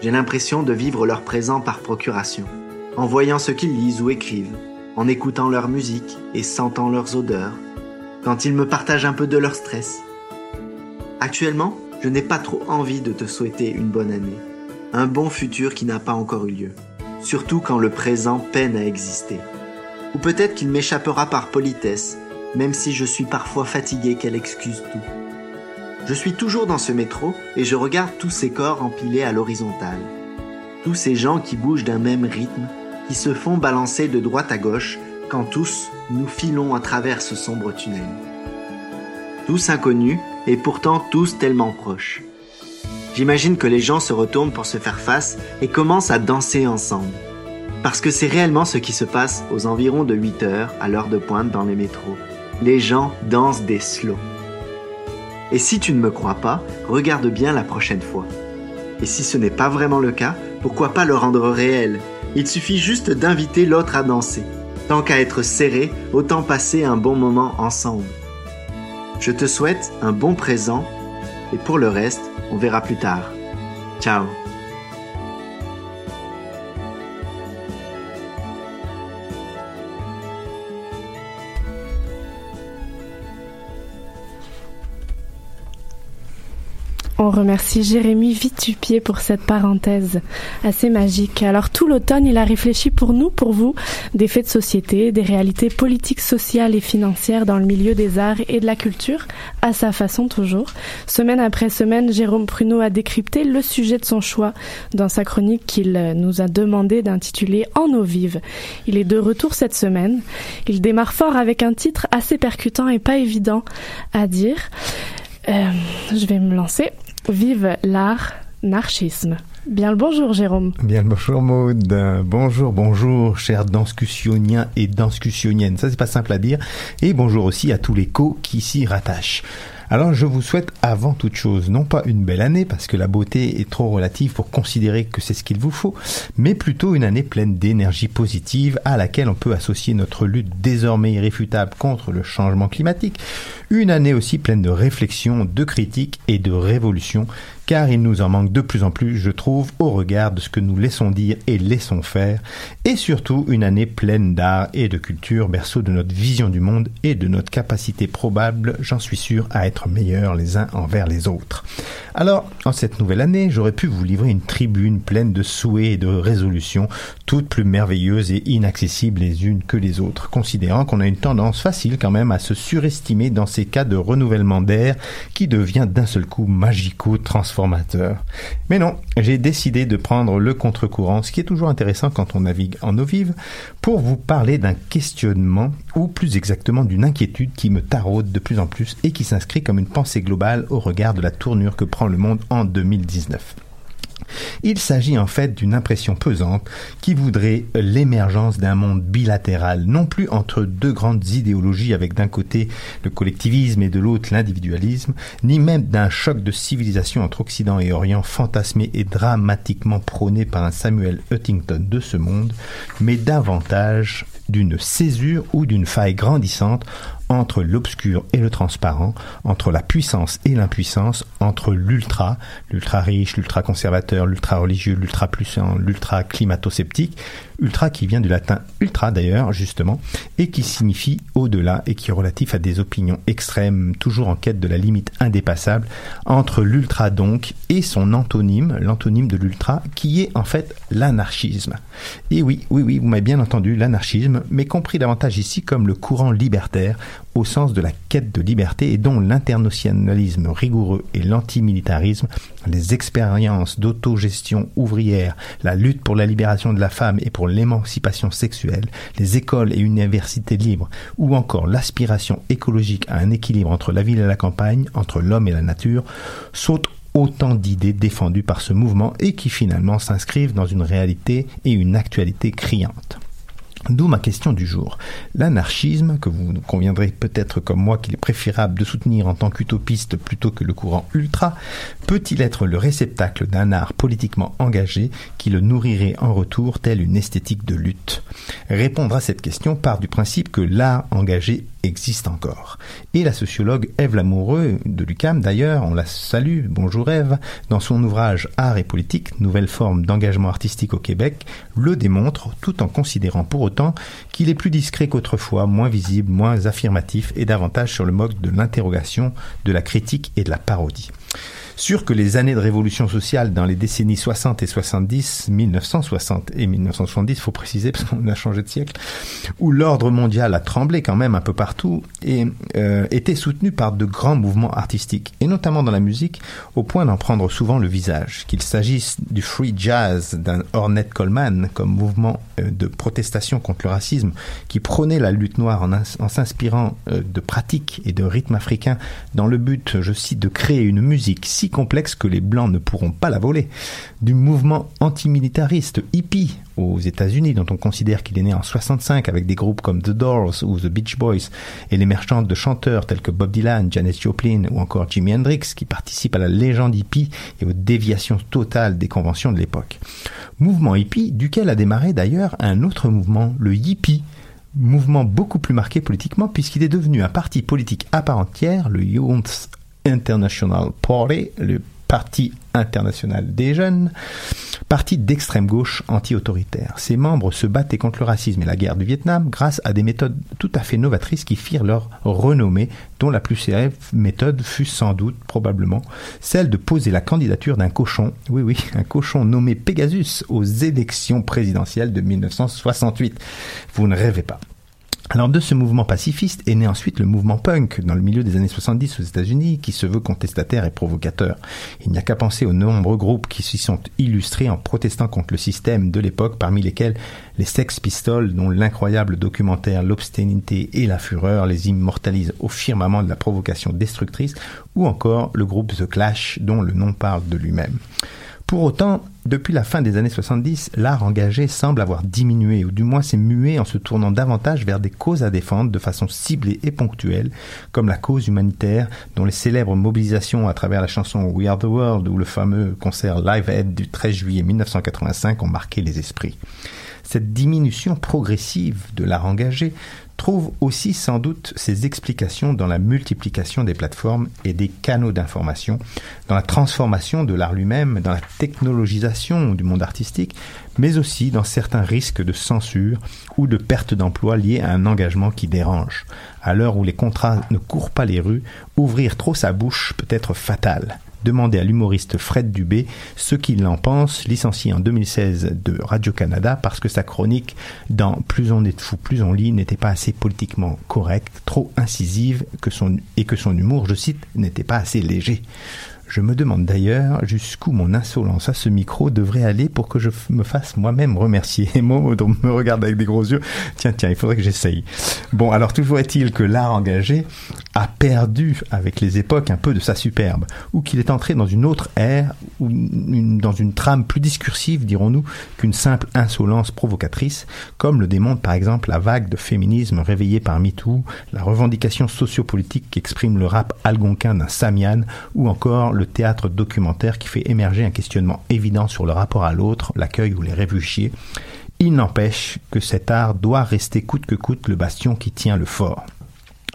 J'ai l'impression de vivre leur présent par procuration, en voyant ce qu'ils lisent ou écrivent, en écoutant leur musique et sentant leurs odeurs, quand ils me partagent un peu de leur stress. Actuellement, je n'ai pas trop envie de te souhaiter une bonne année un bon futur qui n'a pas encore eu lieu, surtout quand le présent peine à exister. Ou peut-être qu'il m'échappera par politesse, même si je suis parfois fatigué qu'elle excuse tout. Je suis toujours dans ce métro et je regarde tous ces corps empilés à l'horizontale. Tous ces gens qui bougent d'un même rythme, qui se font balancer de droite à gauche quand tous nous filons à travers ce sombre tunnel. Tous inconnus et pourtant tous tellement proches. J'imagine que les gens se retournent pour se faire face et commencent à danser ensemble. Parce que c'est réellement ce qui se passe aux environs de 8 heures à l'heure de pointe dans les métros. Les gens dansent des slows. Et si tu ne me crois pas, regarde bien la prochaine fois. Et si ce n'est pas vraiment le cas, pourquoi pas le rendre réel? Il suffit juste d'inviter l'autre à danser. Tant qu'à être serré, autant passer un bon moment ensemble. Je te souhaite un bon présent et pour le reste, on verra plus tard. Ciao On remercie Jérémy Vitupier pour cette parenthèse assez magique. Alors tout l'automne, il a réfléchi pour nous, pour vous, des faits de société, des réalités politiques, sociales et financières dans le milieu des arts et de la culture, à sa façon toujours. Semaine après semaine, Jérôme Pruneau a décrypté le sujet de son choix dans sa chronique qu'il nous a demandé d'intituler En eau vive. Il est de retour cette semaine. Il démarre fort avec un titre assez percutant et pas évident à dire. Euh, je vais me lancer. Vive l'art, narchisme. Bien le bonjour Jérôme. Bien le bonjour Maude. Bonjour, bonjour chers danscussioniens et danscussioniennes. Ça c'est pas simple à dire. Et bonjour aussi à tous les co qui s'y rattachent. Alors je vous souhaite avant toute chose, non pas une belle année, parce que la beauté est trop relative pour considérer que c'est ce qu'il vous faut, mais plutôt une année pleine d'énergie positive à laquelle on peut associer notre lutte désormais irréfutable contre le changement climatique, une année aussi pleine de réflexion, de critiques et de révolutions car il nous en manque de plus en plus, je trouve, au regard de ce que nous laissons dire et laissons faire, et surtout une année pleine d'art et de culture, berceau de notre vision du monde et de notre capacité probable, j'en suis sûr, à être meilleurs les uns envers les autres. Alors, en cette nouvelle année, j'aurais pu vous livrer une tribune pleine de souhaits et de résolutions, toutes plus merveilleuses et inaccessibles les unes que les autres, considérant qu'on a une tendance facile quand même à se surestimer dans ces cas de renouvellement d'air qui devient d'un seul coup magico-transformé mais non, j'ai décidé de prendre le contre-courant, ce qui est toujours intéressant quand on navigue en eau vive, pour vous parler d'un questionnement, ou plus exactement d'une inquiétude qui me taraude de plus en plus et qui s'inscrit comme une pensée globale au regard de la tournure que prend le monde en 2019. Il s'agit en fait d'une impression pesante qui voudrait l'émergence d'un monde bilatéral, non plus entre deux grandes idéologies avec d'un côté le collectivisme et de l'autre l'individualisme, ni même d'un choc de civilisation entre Occident et Orient fantasmé et dramatiquement prôné par un Samuel Huntington de ce monde, mais davantage d'une césure ou d'une faille grandissante entre l'obscur et le transparent, entre la puissance et l'impuissance, entre l'ultra, l'ultra riche, l'ultra conservateur, l'ultra religieux, l'ultra puissant, l'ultra climato-sceptique, ultra qui vient du latin ultra d'ailleurs, justement, et qui signifie au-delà et qui est relatif à des opinions extrêmes, toujours en quête de la limite indépassable, entre l'ultra donc et son antonyme, l'antonyme de l'ultra, qui est en fait l'anarchisme. Et oui, oui, oui, vous m'avez bien entendu, l'anarchisme, mais compris davantage ici comme le courant libertaire, au sens de la quête de liberté et dont l'internationalisme rigoureux et l'antimilitarisme, les expériences d'autogestion ouvrière, la lutte pour la libération de la femme et pour l'émancipation sexuelle, les écoles et universités libres, ou encore l'aspiration écologique à un équilibre entre la ville et la campagne, entre l'homme et la nature, sont autant d'idées défendues par ce mouvement et qui finalement s'inscrivent dans une réalité et une actualité criante. D'où ma question du jour. L'anarchisme, que vous conviendrez peut-être comme moi qu'il est préférable de soutenir en tant qu'utopiste plutôt que le courant ultra, peut-il être le réceptacle d'un art politiquement engagé qui le nourrirait en retour tel une esthétique de lutte? Répondre à cette question part du principe que l'art engagé existe encore. Et la sociologue Ève Lamoureux de l'UCAM d'ailleurs, on la salue, bonjour Ève, dans son ouvrage Art et politique, nouvelle forme d'engagement artistique au Québec, le démontre tout en considérant pour autant qu'il est plus discret qu'autrefois, moins visible, moins affirmatif et davantage sur le mode de l'interrogation, de la critique et de la parodie. Sûr que les années de révolution sociale dans les décennies 60 et 70, 1960 et 1970, faut préciser parce qu'on a changé de siècle, où l'ordre mondial a tremblé quand même un peu partout et euh, était soutenu par de grands mouvements artistiques, et notamment dans la musique, au point d'en prendre souvent le visage, qu'il s'agisse du free jazz d'un Ornette Coleman comme mouvement euh, de protestation contre le racisme, qui prônait la lutte noire en, en s'inspirant euh, de pratiques et de rythmes africains dans le but, je cite, de créer une musique si complexe que les Blancs ne pourront pas la voler, du mouvement antimilitariste hippie aux États-Unis, dont on considère qu'il est né en 65 avec des groupes comme The Doors ou The Beach Boys, et l'émergence de chanteurs tels que Bob Dylan, Janis Joplin ou encore Jimi Hendrix, qui participent à la légende hippie et aux déviations totales des conventions de l'époque. Mouvement hippie duquel a démarré d'ailleurs un autre mouvement, le hippie, mouvement beaucoup plus marqué politiquement puisqu'il est devenu un parti politique à part entière, le Youth International Party, le Parti international des jeunes, parti d'extrême gauche anti-autoritaire. Ses membres se battaient contre le racisme et la guerre du Vietnam grâce à des méthodes tout à fait novatrices qui firent leur renommée, dont la plus célèbre méthode fut sans doute, probablement, celle de poser la candidature d'un cochon, oui oui, <laughs> un cochon nommé Pegasus aux élections présidentielles de 1968. Vous ne rêvez pas. Alors de ce mouvement pacifiste est né ensuite le mouvement punk dans le milieu des années 70 aux États-Unis qui se veut contestataire et provocateur. Il n'y a qu'à penser aux nombreux groupes qui s'y sont illustrés en protestant contre le système de l'époque parmi lesquels les Sex Pistols dont l'incroyable documentaire L'obsténité et la fureur les immortalisent au firmament de la provocation destructrice ou encore le groupe The Clash dont le nom parle de lui-même. Pour autant, depuis la fin des années 70, l'art engagé semble avoir diminué, ou du moins s'est mué en se tournant davantage vers des causes à défendre de façon ciblée et ponctuelle, comme la cause humanitaire, dont les célèbres mobilisations à travers la chanson We Are the World ou le fameux concert Live Aid du 13 juillet 1985 ont marqué les esprits. Cette diminution progressive de l'art engagé trouve aussi sans doute ses explications dans la multiplication des plateformes et des canaux d'information, dans la transformation de l'art lui-même, dans la technologisation du monde artistique, mais aussi dans certains risques de censure ou de perte d'emploi liés à un engagement qui dérange. À l'heure où les contrats ne courent pas les rues, ouvrir trop sa bouche peut être fatal. Demandez à l'humoriste Fred Dubé ce qu'il en pense, licencié en 2016 de Radio-Canada parce que sa chronique dans Plus on est fou, plus on lit n'était pas assez politiquement correcte, trop incisive et que son humour, je cite, n'était pas assez léger. Je me demande d'ailleurs jusqu'où mon insolence à ce micro devrait aller pour que je me fasse moi-même remercier. <laughs> Et Maud me regarde avec des gros yeux. Tiens, tiens, il faudrait que j'essaye. Bon, alors toujours est-il que l'art engagé a perdu avec les époques un peu de sa superbe, ou qu'il est entré dans une autre ère ou dans une trame plus discursive, dirons-nous, qu'une simple insolence provocatrice, comme le démontre par exemple la vague de féminisme réveillée par MeToo, la revendication sociopolitique qu'exprime le rap algonquin d'un Samian, ou encore le théâtre documentaire qui fait émerger un questionnement évident sur le rapport à l'autre, l'accueil ou les réfugiés. Il n'empêche que cet art doit rester coûte que coûte le bastion qui tient le fort.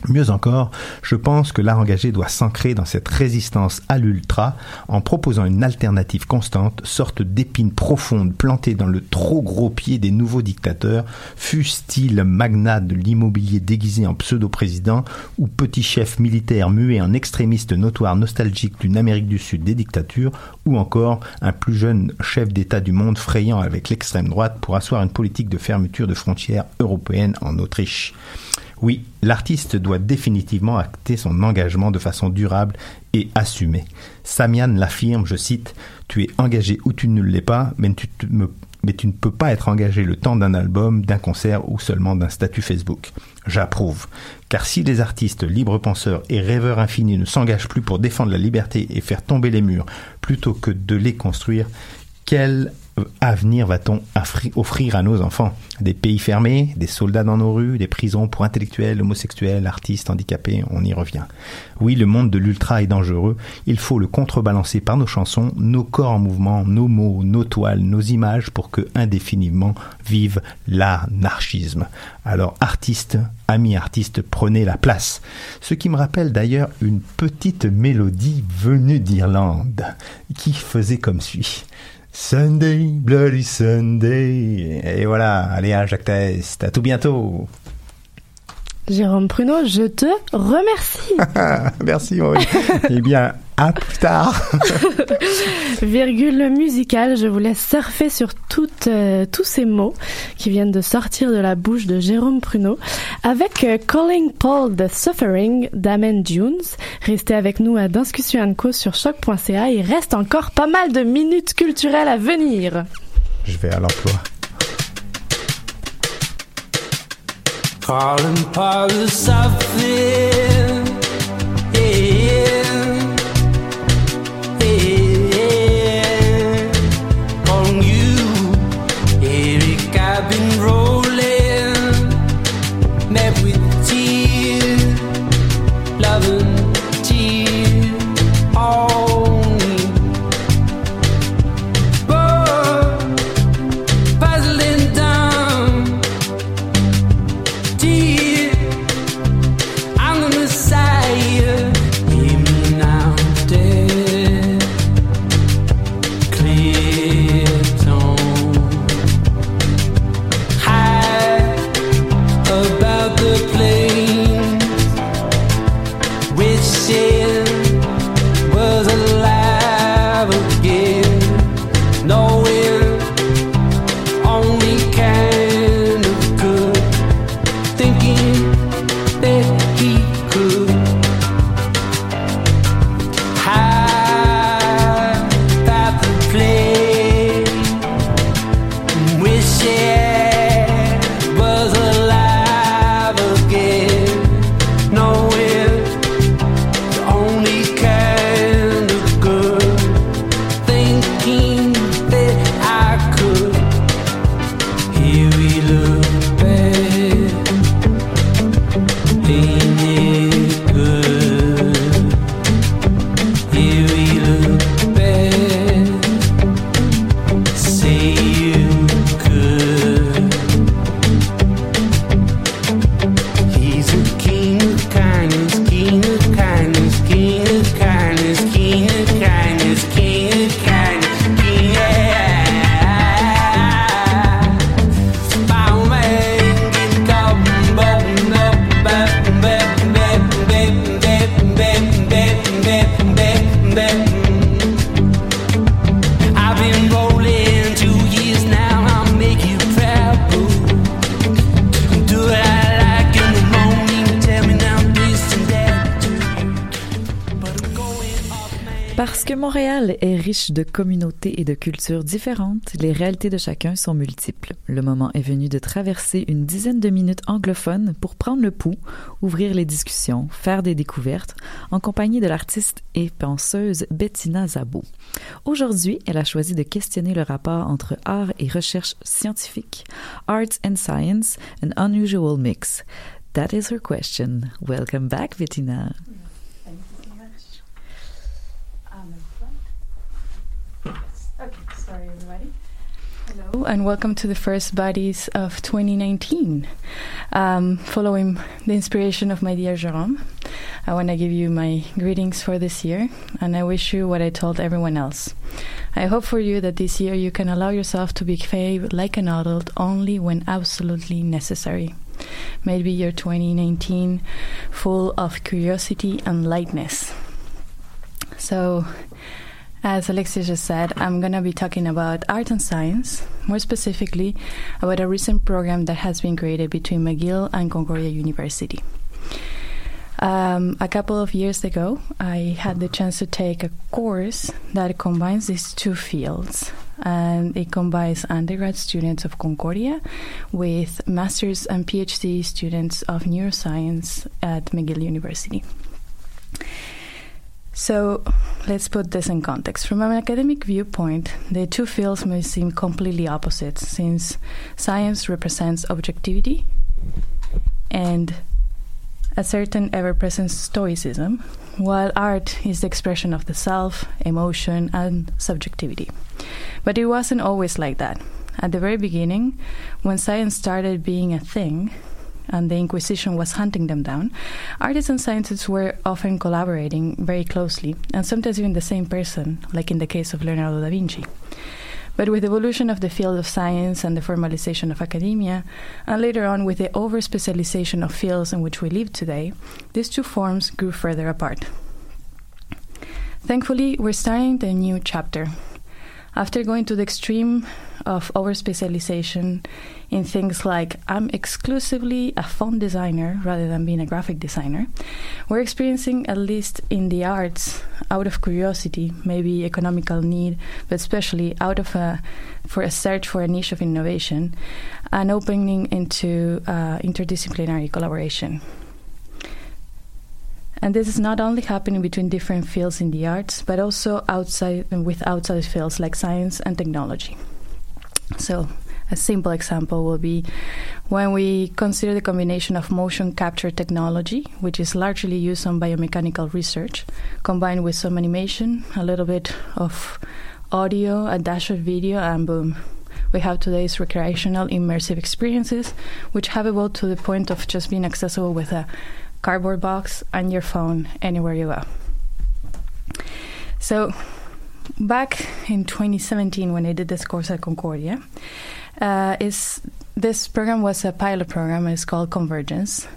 Mieux encore, je pense que l'art engagé doit s'ancrer dans cette résistance à l'ultra en proposant une alternative constante, sorte d'épine profonde plantée dans le trop gros pied des nouveaux dictateurs, fût-il magnat de l'immobilier déguisé en pseudo-président ou petit chef militaire muet en extrémiste notoire nostalgique d'une Amérique du Sud des dictatures ou encore un plus jeune chef d'État du monde frayant avec l'extrême droite pour asseoir une politique de fermeture de frontières européennes en Autriche. Oui, l'artiste doit définitivement acter son engagement de façon durable et assumée. Samian l'affirme, je cite, Tu es engagé ou tu ne l'es pas, mais tu, ne peux pas être engagé le temps d'un album, d'un concert ou seulement d'un statut Facebook. J'approuve. Car si les artistes libres penseurs et rêveurs infinis ne s'engagent plus pour défendre la liberté et faire tomber les murs plutôt que de les construire, quel avenir va-t-on offrir à nos enfants? Des pays fermés, des soldats dans nos rues, des prisons pour intellectuels, homosexuels, artistes, handicapés, on y revient. Oui, le monde de l'ultra est dangereux, il faut le contrebalancer par nos chansons, nos corps en mouvement, nos mots, nos toiles, nos images pour que indéfiniment vive l'anarchisme. Alors artistes, amis artistes, prenez la place. Ce qui me rappelle d'ailleurs une petite mélodie venue d'Irlande qui faisait comme suit. Sunday, Bloody Sunday. Et voilà, allez, hein, Jacques Test, à tout bientôt. Jérôme Pruneau, je te remercie. <laughs> Merci, Maurice. eh bien, à plus tard. <laughs> Virgule musicale, je vous laisse surfer sur toutes, euh, tous ces mots qui viennent de sortir de la bouche de Jérôme Pruneau avec euh, Calling Paul the Suffering d'Amen Dunes. Restez avec nous à Discussion Co sur choc.ca. Il reste encore pas mal de minutes culturelles à venir. Je vais à l'emploi. Calling Paul the suffering. De communautés et de cultures différentes, les réalités de chacun sont multiples. Le moment est venu de traverser une dizaine de minutes anglophones pour prendre le pouls, ouvrir les discussions, faire des découvertes, en compagnie de l'artiste et penseuse Bettina Zabo. Aujourd'hui, elle a choisi de questionner le rapport entre art et recherche scientifique. Arts and Science, an unusual mix. That is her question. Welcome back, Bettina. Everybody. Hello and welcome to the first Buddies of 2019. Um, following the inspiration of my dear Jerome, I want to give you my greetings for this year and I wish you what I told everyone else. I hope for you that this year you can allow yourself to behave like an adult only when absolutely necessary. Maybe your 2019 full of curiosity and lightness. So, as Alexia just said, I'm going to be talking about art and science, more specifically about a recent program that has been created between McGill and Concordia University. Um, a couple of years ago, I had the chance to take a course that combines these two fields. And it combines undergrad students of Concordia with master's and PhD students of neuroscience at McGill University. So let's put this in context. From an academic viewpoint, the two fields may seem completely opposite since science represents objectivity and a certain ever present stoicism, while art is the expression of the self, emotion, and subjectivity. But it wasn't always like that. At the very beginning, when science started being a thing, and the Inquisition was hunting them down, artists and scientists were often collaborating very closely, and sometimes even the same person, like in the case of Leonardo da Vinci. But with the evolution of the field of science and the formalization of academia, and later on with the over specialization of fields in which we live today, these two forms grew further apart. Thankfully, we're starting the new chapter. After going to the extreme of over specialization in things like I'm exclusively a font designer rather than being a graphic designer, we're experiencing, at least in the arts, out of curiosity, maybe economical need, but especially out of a for a search for a niche of innovation, an opening into uh, interdisciplinary collaboration. And this is not only happening between different fields in the arts, but also outside with outside fields like science and technology. So, a simple example will be when we consider the combination of motion capture technology, which is largely used on biomechanical research, combined with some animation, a little bit of audio, a dash of video, and boom. We have today's recreational immersive experiences, which have evolved to the point of just being accessible with a cardboard box and your phone anywhere you go. So, back in 2017, when I did this course at Concordia, uh, is this program was a pilot program. It's called Convergence.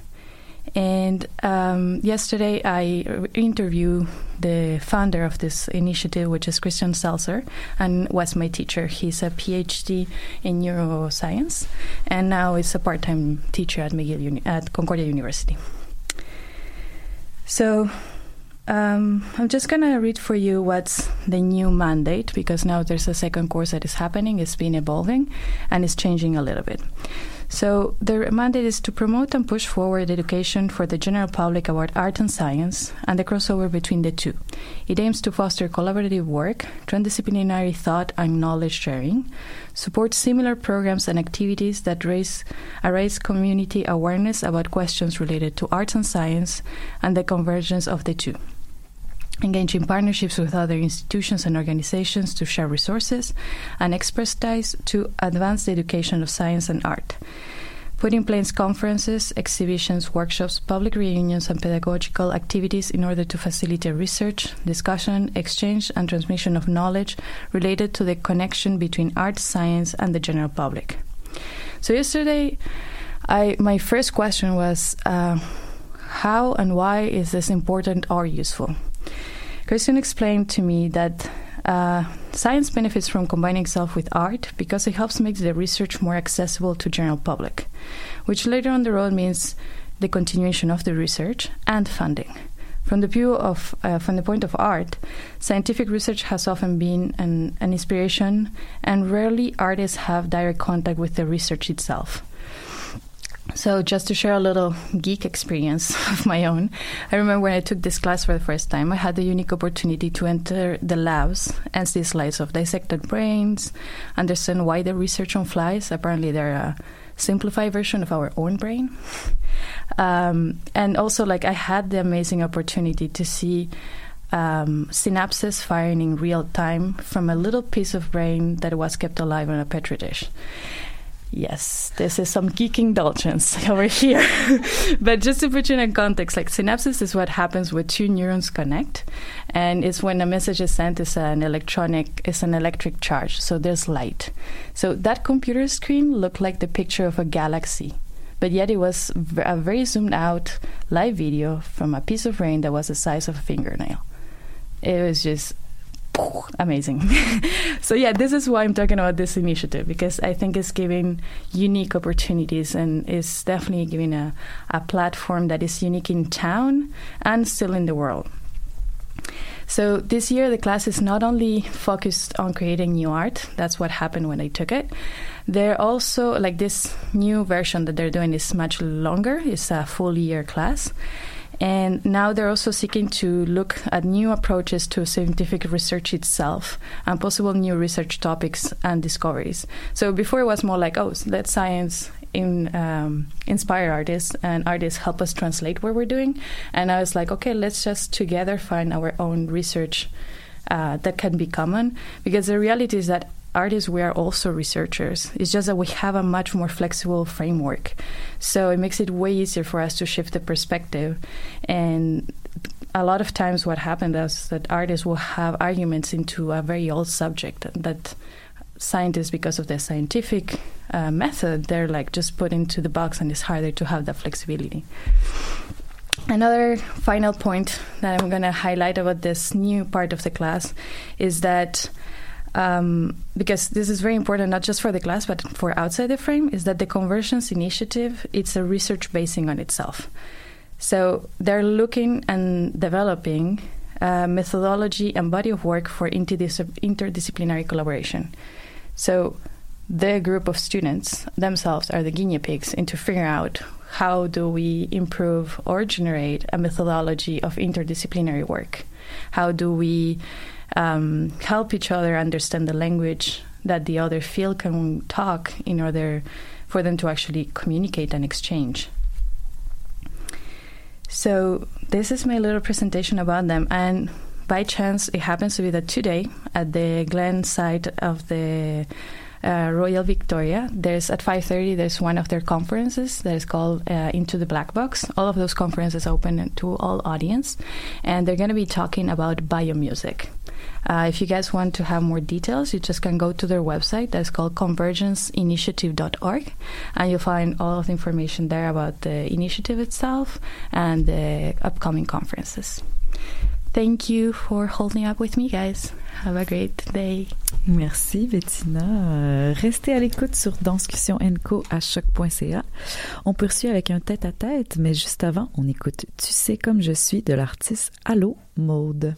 And um, yesterday, I interviewed the founder of this initiative, which is Christian Seltzer, and was my teacher. He's a PhD in neuroscience, and now is a part-time teacher at McGill Uni- at Concordia University. So um, I'm just going to read for you what's the new mandate because now there's a second course that is happening. It's been evolving and it's changing a little bit. So, the mandate is to promote and push forward education for the general public about art and science and the crossover between the two. It aims to foster collaborative work, transdisciplinary thought, and knowledge sharing, support similar programs and activities that raise, raise community awareness about questions related to arts and science and the convergence of the two engage in partnerships with other institutions and organizations to share resources and expertise to advance the education of science and art. Put in place conferences, exhibitions, workshops, public reunions, and pedagogical activities in order to facilitate research, discussion, exchange, and transmission of knowledge related to the connection between art, science, and the general public. So, yesterday, I, my first question was uh, how and why is this important or useful? Christian explained to me that uh, science benefits from combining itself with art because it helps make the research more accessible to general public, which later on the road means the continuation of the research and funding. From the view of, uh, from the point of art, scientific research has often been an, an inspiration, and rarely artists have direct contact with the research itself. So, just to share a little geek experience <laughs> of my own, I remember when I took this class for the first time, I had the unique opportunity to enter the labs and see slides of dissected brains, understand why the research on flies. Apparently, they're a simplified version of our own brain. <laughs> Um, and also, like, I had the amazing opportunity to see um, synapses firing in real time from a little piece of brain that was kept alive on a petri dish. Yes, this is some geek indulgence <laughs> over here. <laughs> but just to put you in a context, like synapses is what happens when two neurons connect, and it's when a message is sent is an electronic, it's an electric charge. So there's light. So that computer screen looked like the picture of a galaxy, but yet it was a very zoomed out live video from a piece of rain that was the size of a fingernail. It was just amazing. <laughs> so yeah, this is why I'm talking about this initiative because I think it's giving unique opportunities and it's definitely giving a, a platform that is unique in town and still in the world. So this year the class is not only focused on creating new art, that's what happened when I took it. They're also like this new version that they're doing is much longer, it's a full year class. And now they're also seeking to look at new approaches to scientific research itself and possible new research topics and discoveries. So before it was more like, oh, let science in, um, inspire artists and artists help us translate what we're doing. And I was like, okay, let's just together find our own research uh, that can be common. Because the reality is that artists, we are also researchers. It's just that we have a much more flexible framework. So it makes it way easier for us to shift the perspective. And a lot of times, what happens is that artists will have arguments into a very old subject that scientists, because of their scientific uh, method, they're like just put into the box and it's harder to have that flexibility. Another final point that I'm going to highlight about this new part of the class is that um, because this is very important not just for the class but for outside the frame is that the conversions initiative it's a research basing on itself. So they're looking and developing a methodology and body of work for interdis- interdisciplinary collaboration. So the group of students themselves are the guinea pigs into figuring out how do we improve or generate a methodology of interdisciplinary work? How do we um, help each other understand the language that the other field can talk in order for them to actually communicate and exchange. So this is my little presentation about them, and by chance, it happens to be that today at the Glen site of the uh, Royal Victoria. There's at 5:30. There's one of their conferences that is called uh, Into the Black Box. All of those conferences open to all audience, and they're going to be talking about biomusic. Uh, if you guys want to have more details, you just can go to their website that's called convergenceinitiative.org and you'll find all of the information there about the initiative itself and the upcoming conferences. Thank you for holding up with me, guys. Have a great day. Merci Bettina. Restez à l'écoute sur Danscussion Co à choc.ca. On poursuit avec un tête-à-tête, mais juste avant, on écoute Tu sais comme je suis de l'artiste Allo Maude.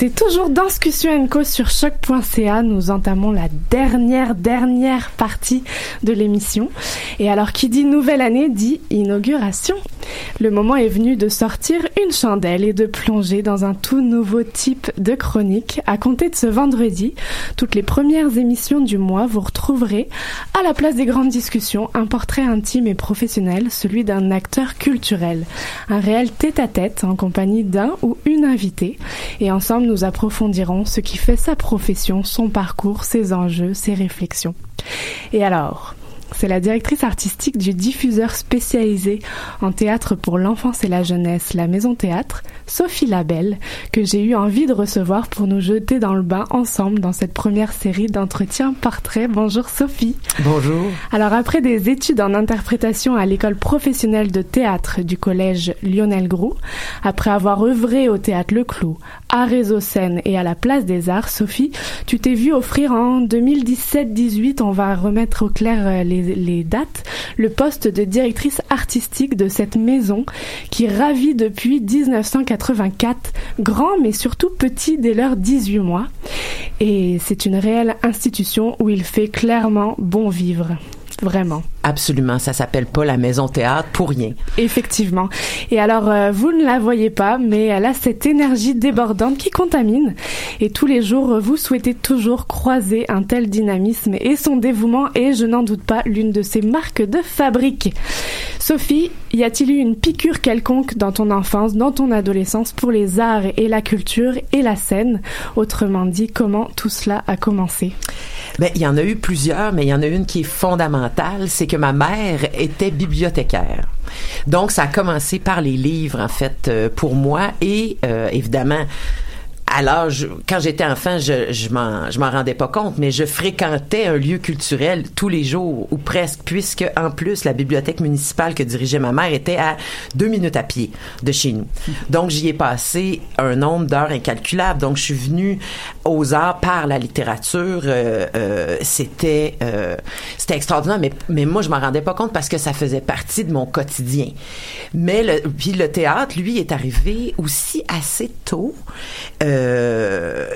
Écoutez toujours Discussion Co sur choc.ca. Nous entamons la dernière, dernière partie de l'émission. Et alors, qui dit nouvelle année dit inauguration. Le moment est venu de sortir une chandelle et de plonger dans un tout nouveau type de chronique. À compter de ce vendredi, toutes les premières émissions du mois, vous retrouverez, à la place des grandes discussions, un portrait intime et professionnel, celui d'un acteur culturel. Un réel tête-à-tête en compagnie d'un ou une invitée. Et ensemble, nous approfondirons ce qui fait sa profession, son parcours, ses enjeux, ses réflexions. Et alors, c'est la directrice artistique du diffuseur spécialisé en théâtre pour l'enfance et la jeunesse, la Maison Théâtre, Sophie Labelle, que j'ai eu envie de recevoir pour nous jeter dans le bain ensemble dans cette première série d'entretiens portraits. Bonjour Sophie. Bonjour. Alors après des études en interprétation à l'école professionnelle de théâtre du collège Lionel Groux, après avoir œuvré au théâtre Le Clou, à Réseau Scène et à la Place des Arts, Sophie, tu t'es vue offrir en 2017-18, on va remettre au clair euh, les, dates, le poste de directrice artistique de cette maison qui ravit depuis 1984, grand mais surtout petit dès leurs 18 mois. Et c'est une réelle institution où il fait clairement bon vivre. Vraiment. Absolument, ça s'appelle pas la maison théâtre pour rien. Effectivement. Et alors, euh, vous ne la voyez pas, mais elle a cette énergie débordante qui contamine. Et tous les jours, vous souhaitez toujours croiser un tel dynamisme et son dévouement est, je n'en doute pas, l'une de ses marques de fabrique. Sophie, y a-t-il eu une piqûre quelconque dans ton enfance, dans ton adolescence pour les arts et la culture et la scène? Autrement dit, comment tout cela a commencé? Ben, il y en a eu plusieurs, mais il y en a une qui est fondamentale, c'est que ma mère était bibliothécaire. Donc, ça a commencé par les livres, en fait, euh, pour moi. Et, euh, évidemment, alors, je- quand j'étais enfant, je, je m'en, je m'en rendais pas compte, mais je fréquentais un lieu culturel tous les jours, ou presque, puisque, en plus, la bibliothèque municipale que dirigeait ma mère était à deux minutes à pied de chez nous. Donc, j'y ai passé un nombre d'heures incalculable. Donc, je suis venue aux arts par la littérature. euh, euh, c'était, euh, c'était extraordinaire, mais, mais moi, je m'en rendais pas compte parce que ça faisait partie de mon quotidien. Mais le, puis le théâtre, lui, est arrivé aussi assez tôt. Euh,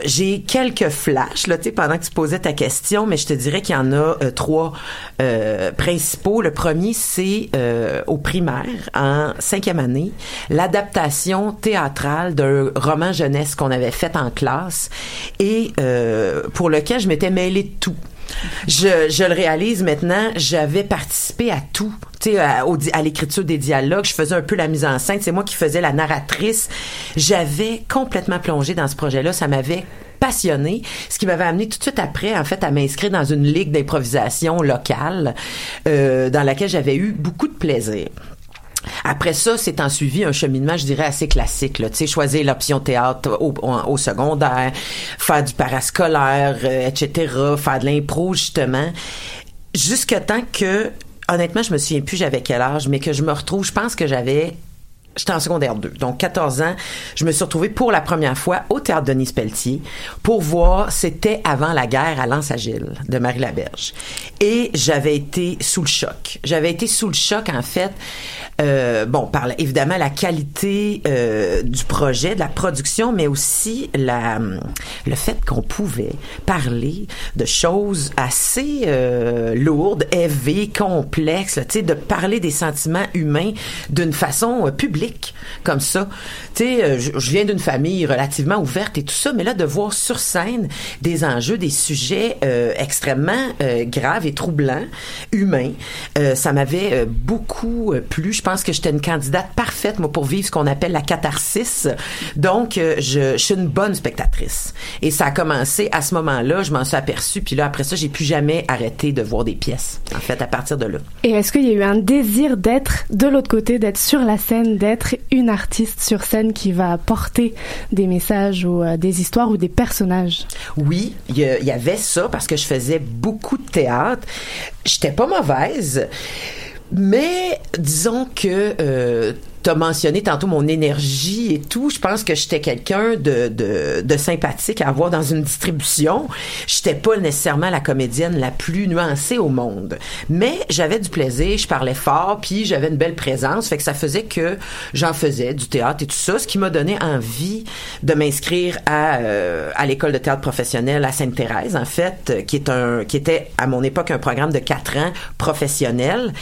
j'ai quelques flashs là, pendant que tu posais ta question, mais je te dirais qu'il y en a euh, trois euh, principaux. Le premier, c'est euh, au primaire, en cinquième année, l'adaptation théâtrale d'un roman jeunesse qu'on avait fait en classe et euh, pour lequel je m'étais mêlée de tout. Je, je le réalise maintenant, j'avais participé à tout, tu sais, à, l'écriture des dialogues, je faisais un peu la mise en scène, c'est moi qui faisais la narratrice. J'avais complètement plongé dans ce projet-là, ça m'avait passionné, ce qui m'avait amené tout de suite après, en fait, à m'inscrire dans une ligue d'improvisation locale, euh, dans laquelle j'avais eu beaucoup de plaisir. Après ça, c'est en suivi un cheminement, je dirais, assez classique. Là. Tu sais, choisir l'option théâtre au, secondaire, faire du parascolaire, euh, etc., faire de l'impro, justement. Jusque temps que, honnêtement, je me souviens plus j'avais quel âge, mais que je me retrouve, je pense que j'avais J'étais en secondaire 2, donc 14 ans. Je me suis retrouvée pour la première fois au théâtre Denis Pelletier pour voir, c'était avant la guerre à Lens-Agile de Marie Laberge. Et j'avais été sous le choc. J'avais été sous le choc, en fait, euh, bon, par évidemment la qualité euh, du projet, de la production, mais aussi la, le fait qu'on pouvait parler de choses assez euh, lourdes, élevées, complexes, tu sais, de parler des sentiments humains d'une façon euh, comme ça. Tu sais, euh, je viens d'une famille relativement ouverte et tout ça, mais là, de voir sur scène des enjeux, des sujets euh, extrêmement euh, graves et troublants, humains, ça m'avait beaucoup plu. Je pense que j'étais une candidate parfaite, moi, pour vivre ce qu'on appelle la catharsis. Donc, je, je suis une bonne spectatrice. Et ça a commencé à ce moment-là, je m'en suis aperçue, puis là, après ça, j'ai plus jamais arrêté de voir des pièces, en fait, à partir de là. Et est-ce qu'il y a eu un désir d'être de l'autre côté, d'être sur la scène, d'être une artiste sur scène qui va porter des messages ou euh, des histoires ou des personnages Oui, il y, y avait ça parce que je faisais beaucoup de théâtre. J'étais pas mauvaise, mais disons que euh, t'as mentionné tantôt mon énergie et tout. Je pense que j'étais quelqu'un de, de, sympathique à avoir dans une distribution. J'étais pas nécessairement la comédienne la plus nuancée au monde. Mais j'avais du plaisir, je parlais fort, puis j'avais une belle présence. Fait que ça faisait que j'en faisais du théâtre et tout ça, ce qui m'a donné envie de m'inscrire à, euh, à l'école de théâtre professionnel à Sainte-Thérèse, en fait, euh, qui est un, qui était à mon époque un programme de quatre ans professionnel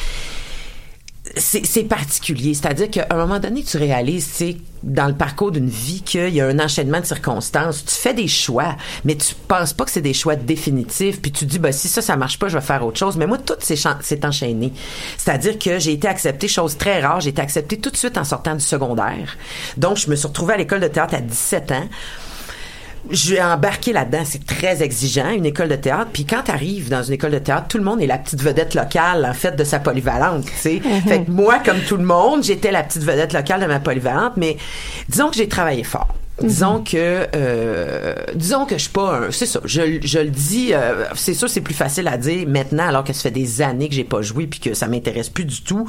c'est particulier. C'est-à-dire qu'à un moment donné, tu réalises, tu dans le parcours d'une vie, qu'il y a un enchaînement de circonstances. Tu fais des choix, mais tu penses pas que c'est des choix définitifs. Puis tu dis, bah si ça, ça marche pas, je vais faire autre chose. Mais moi, tout s'est enchaîné. C'est-à-dire que j'ai été acceptée, chose très rare, j'ai été acceptée tout de suite en sortant du secondaire. Donc, je me suis retrouvée à l'école de théâtre à 17 ans j'ai embarqué là-dedans. C'est très exigeant, une école de théâtre. Puis quand t'arrives dans une école de théâtre, tout le monde est la petite vedette locale, en fait, de sa polyvalente, tu sais. Fait que moi, comme tout le monde, j'étais la petite vedette locale de ma polyvalente, mais disons que j'ai travaillé fort. Disons que euh, disons que je suis pas un c'est ça je, je le dis euh, c'est sûr c'est plus facile à dire maintenant alors que ça fait des années que j'ai pas joué puis que ça m'intéresse plus du tout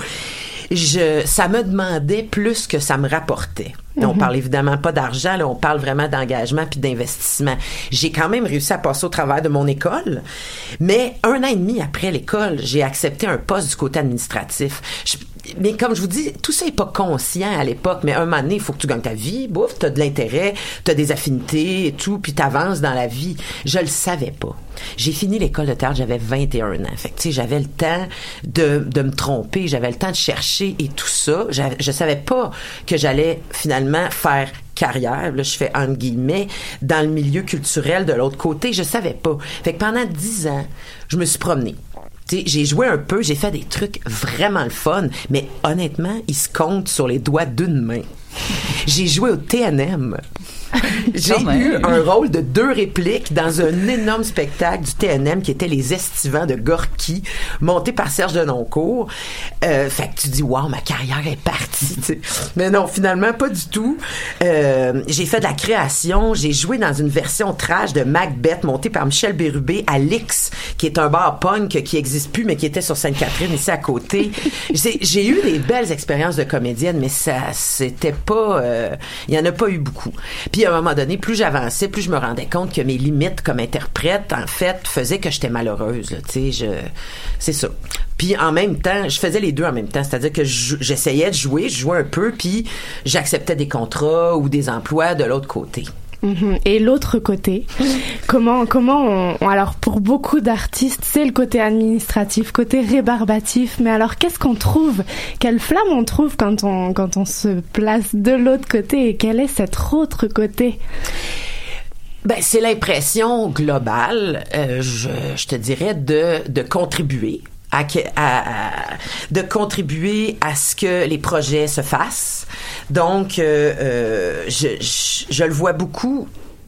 je ça me demandait plus que ça me rapportait on Mhm. parle évidemment pas d'argent, là, on parle vraiment d'engagement puis d'investissement. J'ai quand même réussi à passer au travers de mon école, mais un an et demi après l'école, j'ai accepté un poste du côté administratif. Je- mais comme je vous dis, tout ça est pas conscient à l'époque, mais un moment donné, il faut que tu gagnes ta vie, bouf, t'as de l'intérêt, t'as des affinités et tout, puis t'avances dans la vie. Je le savais pas. J'ai fini l'école de théâtre, j'avais 21 ans. Fait tu sais, j'avais le temps de, de me tromper, j'avais le temps de chercher et tout ça. J'avais- Je savais pas que j'allais finalement faire carrière, là, je fais entre guillemets, dans le milieu culturel de l'autre côté. Je savais pas. Fait que pendant 10 ans, je me suis promenée. J'ai joué un peu, j'ai fait des trucs vraiment le fun, mais honnêtement, ils se comptent sur les doigts d'une main. J'ai joué au TNM. <laughs> J'ai eu un rôle de deux répliques dans un énorme spectacle du TNM qui était Les Estivants de Gorky, monté par Serge Denoncourt. Euh, fait que tu dis, waouh, ma carrière est partie. Mais non, finalement, pas du tout. Euh, j'ai fait de la création. J'ai joué dans une version trash de Macbeth montée par Michel Bérubé à l'X, qui est un bar punk qui existe plus, mais qui était sur Sainte-Catherine, ici à côté. <laughs> J'ai eu des belles expériences de comédienne, mais ça, c'était pas... euh, Il y en a pas eu beaucoup. Puis à un moment donné, plus j'avançais, plus je me rendais compte que mes limites comme interprète, en fait, faisaient que j'étais malheureuse. je... C'est ça. Puis en même temps, je faisais les deux en même temps. C'est-à-dire que je- j'essayais de jouer, je jouais un peu, puis j'acceptais des contrats ou des emplois de l'autre côté. Mhm. Et l'autre côté, comment comment on, alors pour beaucoup d'artistes c'est le côté administratif, côté rébarbatif, mais alors qu'est-ce qu'on trouve, quelle flamme on trouve quand on quand on se place de l'autre côté? Et quel est cet autre côté? Ben, c'est l'impression globale, euh, je, je te dirais, de, de contribuer. À, à- de contribuer à ce que les projets se fassent. Donc, euh, euh, je, je, je le vois beaucoup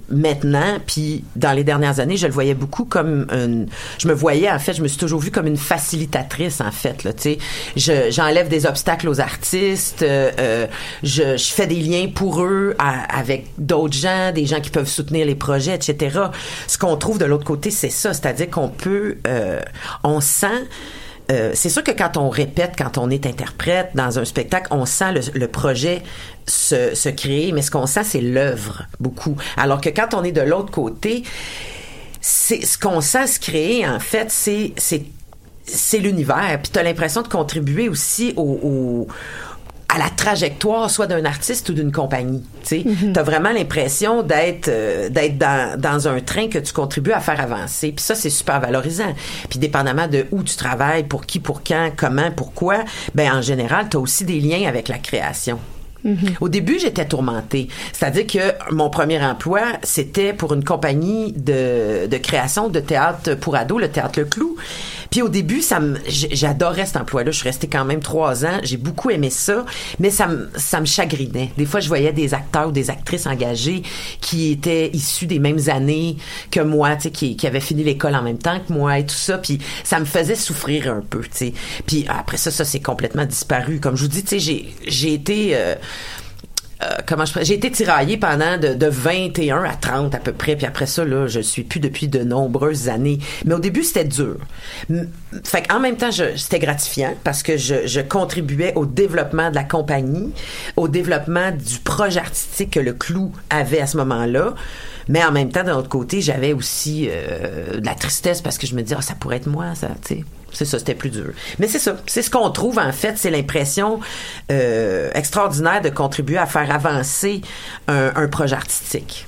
maintenant, puis dans les dernières années, je le voyais beaucoup comme une... Je me voyais, en fait, je me suis toujours vue comme une facilitatrice, en fait, là, tu sais. Je- J'enlève des obstacles aux artistes, euh, euh, je, je fais des liens pour eux avec d'autres gens, des gens qui peuvent soutenir les projets, etc. Ce qu'on trouve de l'autre côté, c'est ça, c'est-à-dire qu'on peut... euh, on sent... Euh, c'est sûr que quand on répète, quand on est interprète dans un spectacle, on sent le, projet se, créer, mais ce qu'on sent, c'est l'œuvre, beaucoup. Alors que quand on est de l'autre côté, c'est ce qu'on sent se créer, en fait, c'est l'univers. Puis t'as l'impression de contribuer aussi au, au- à la trajectoire soit d'un artiste ou d'une compagnie. Tu sais, t'as vraiment l'impression d'être euh, d'être dans, dans un train que tu contribues à faire avancer. Puis ça c'est super valorisant. Puis dépendamment de où tu travailles, pour qui, pour quand, comment, pourquoi, ben en général t'as aussi des liens avec la création. Au début, j'étais tourmentée. C'est-à-dire que mon premier emploi, c'était pour une compagnie de, de création de théâtre pour ados, le Théâtre Le Clou. Puis au début, ça j'adorais cet emploi-là. Je suis restée quand même trois ans. J'ai beaucoup aimé ça, mais ça me, ça me chagrinait. Des fois, je voyais des acteurs ou des actrices engagés qui étaient issus des mêmes années que moi, tu sais, qui, qui avaient fini l'école en même temps que moi et tout ça. Puis ça me faisait souffrir un peu, tu sais. Puis après ça, ça s'est complètement disparu. Comme je vous dis, tu sais, j'ai, j'ai été... euh, euh, comment j'ai été tiraillée pendant de, de 21 à 30 à peu près puis après ça là je suis plus depuis de nombreuses années. Mais au début c'était dur. Fait en même temps c'était gratifiant parce que je contribuais au développement de la compagnie au développement du projet artistique que le Clou avait à ce moment-là mais en même temps d'un autre côté j'avais aussi euh, de la tristesse parce que je me disais ah, ça pourrait être moi ça tu sais c'est ça, c'était plus dur. Mais c'est ça, c'est ce qu'on trouve en fait, c'est l'impression euh, extraordinaire de contribuer à faire avancer un, un projet artistique.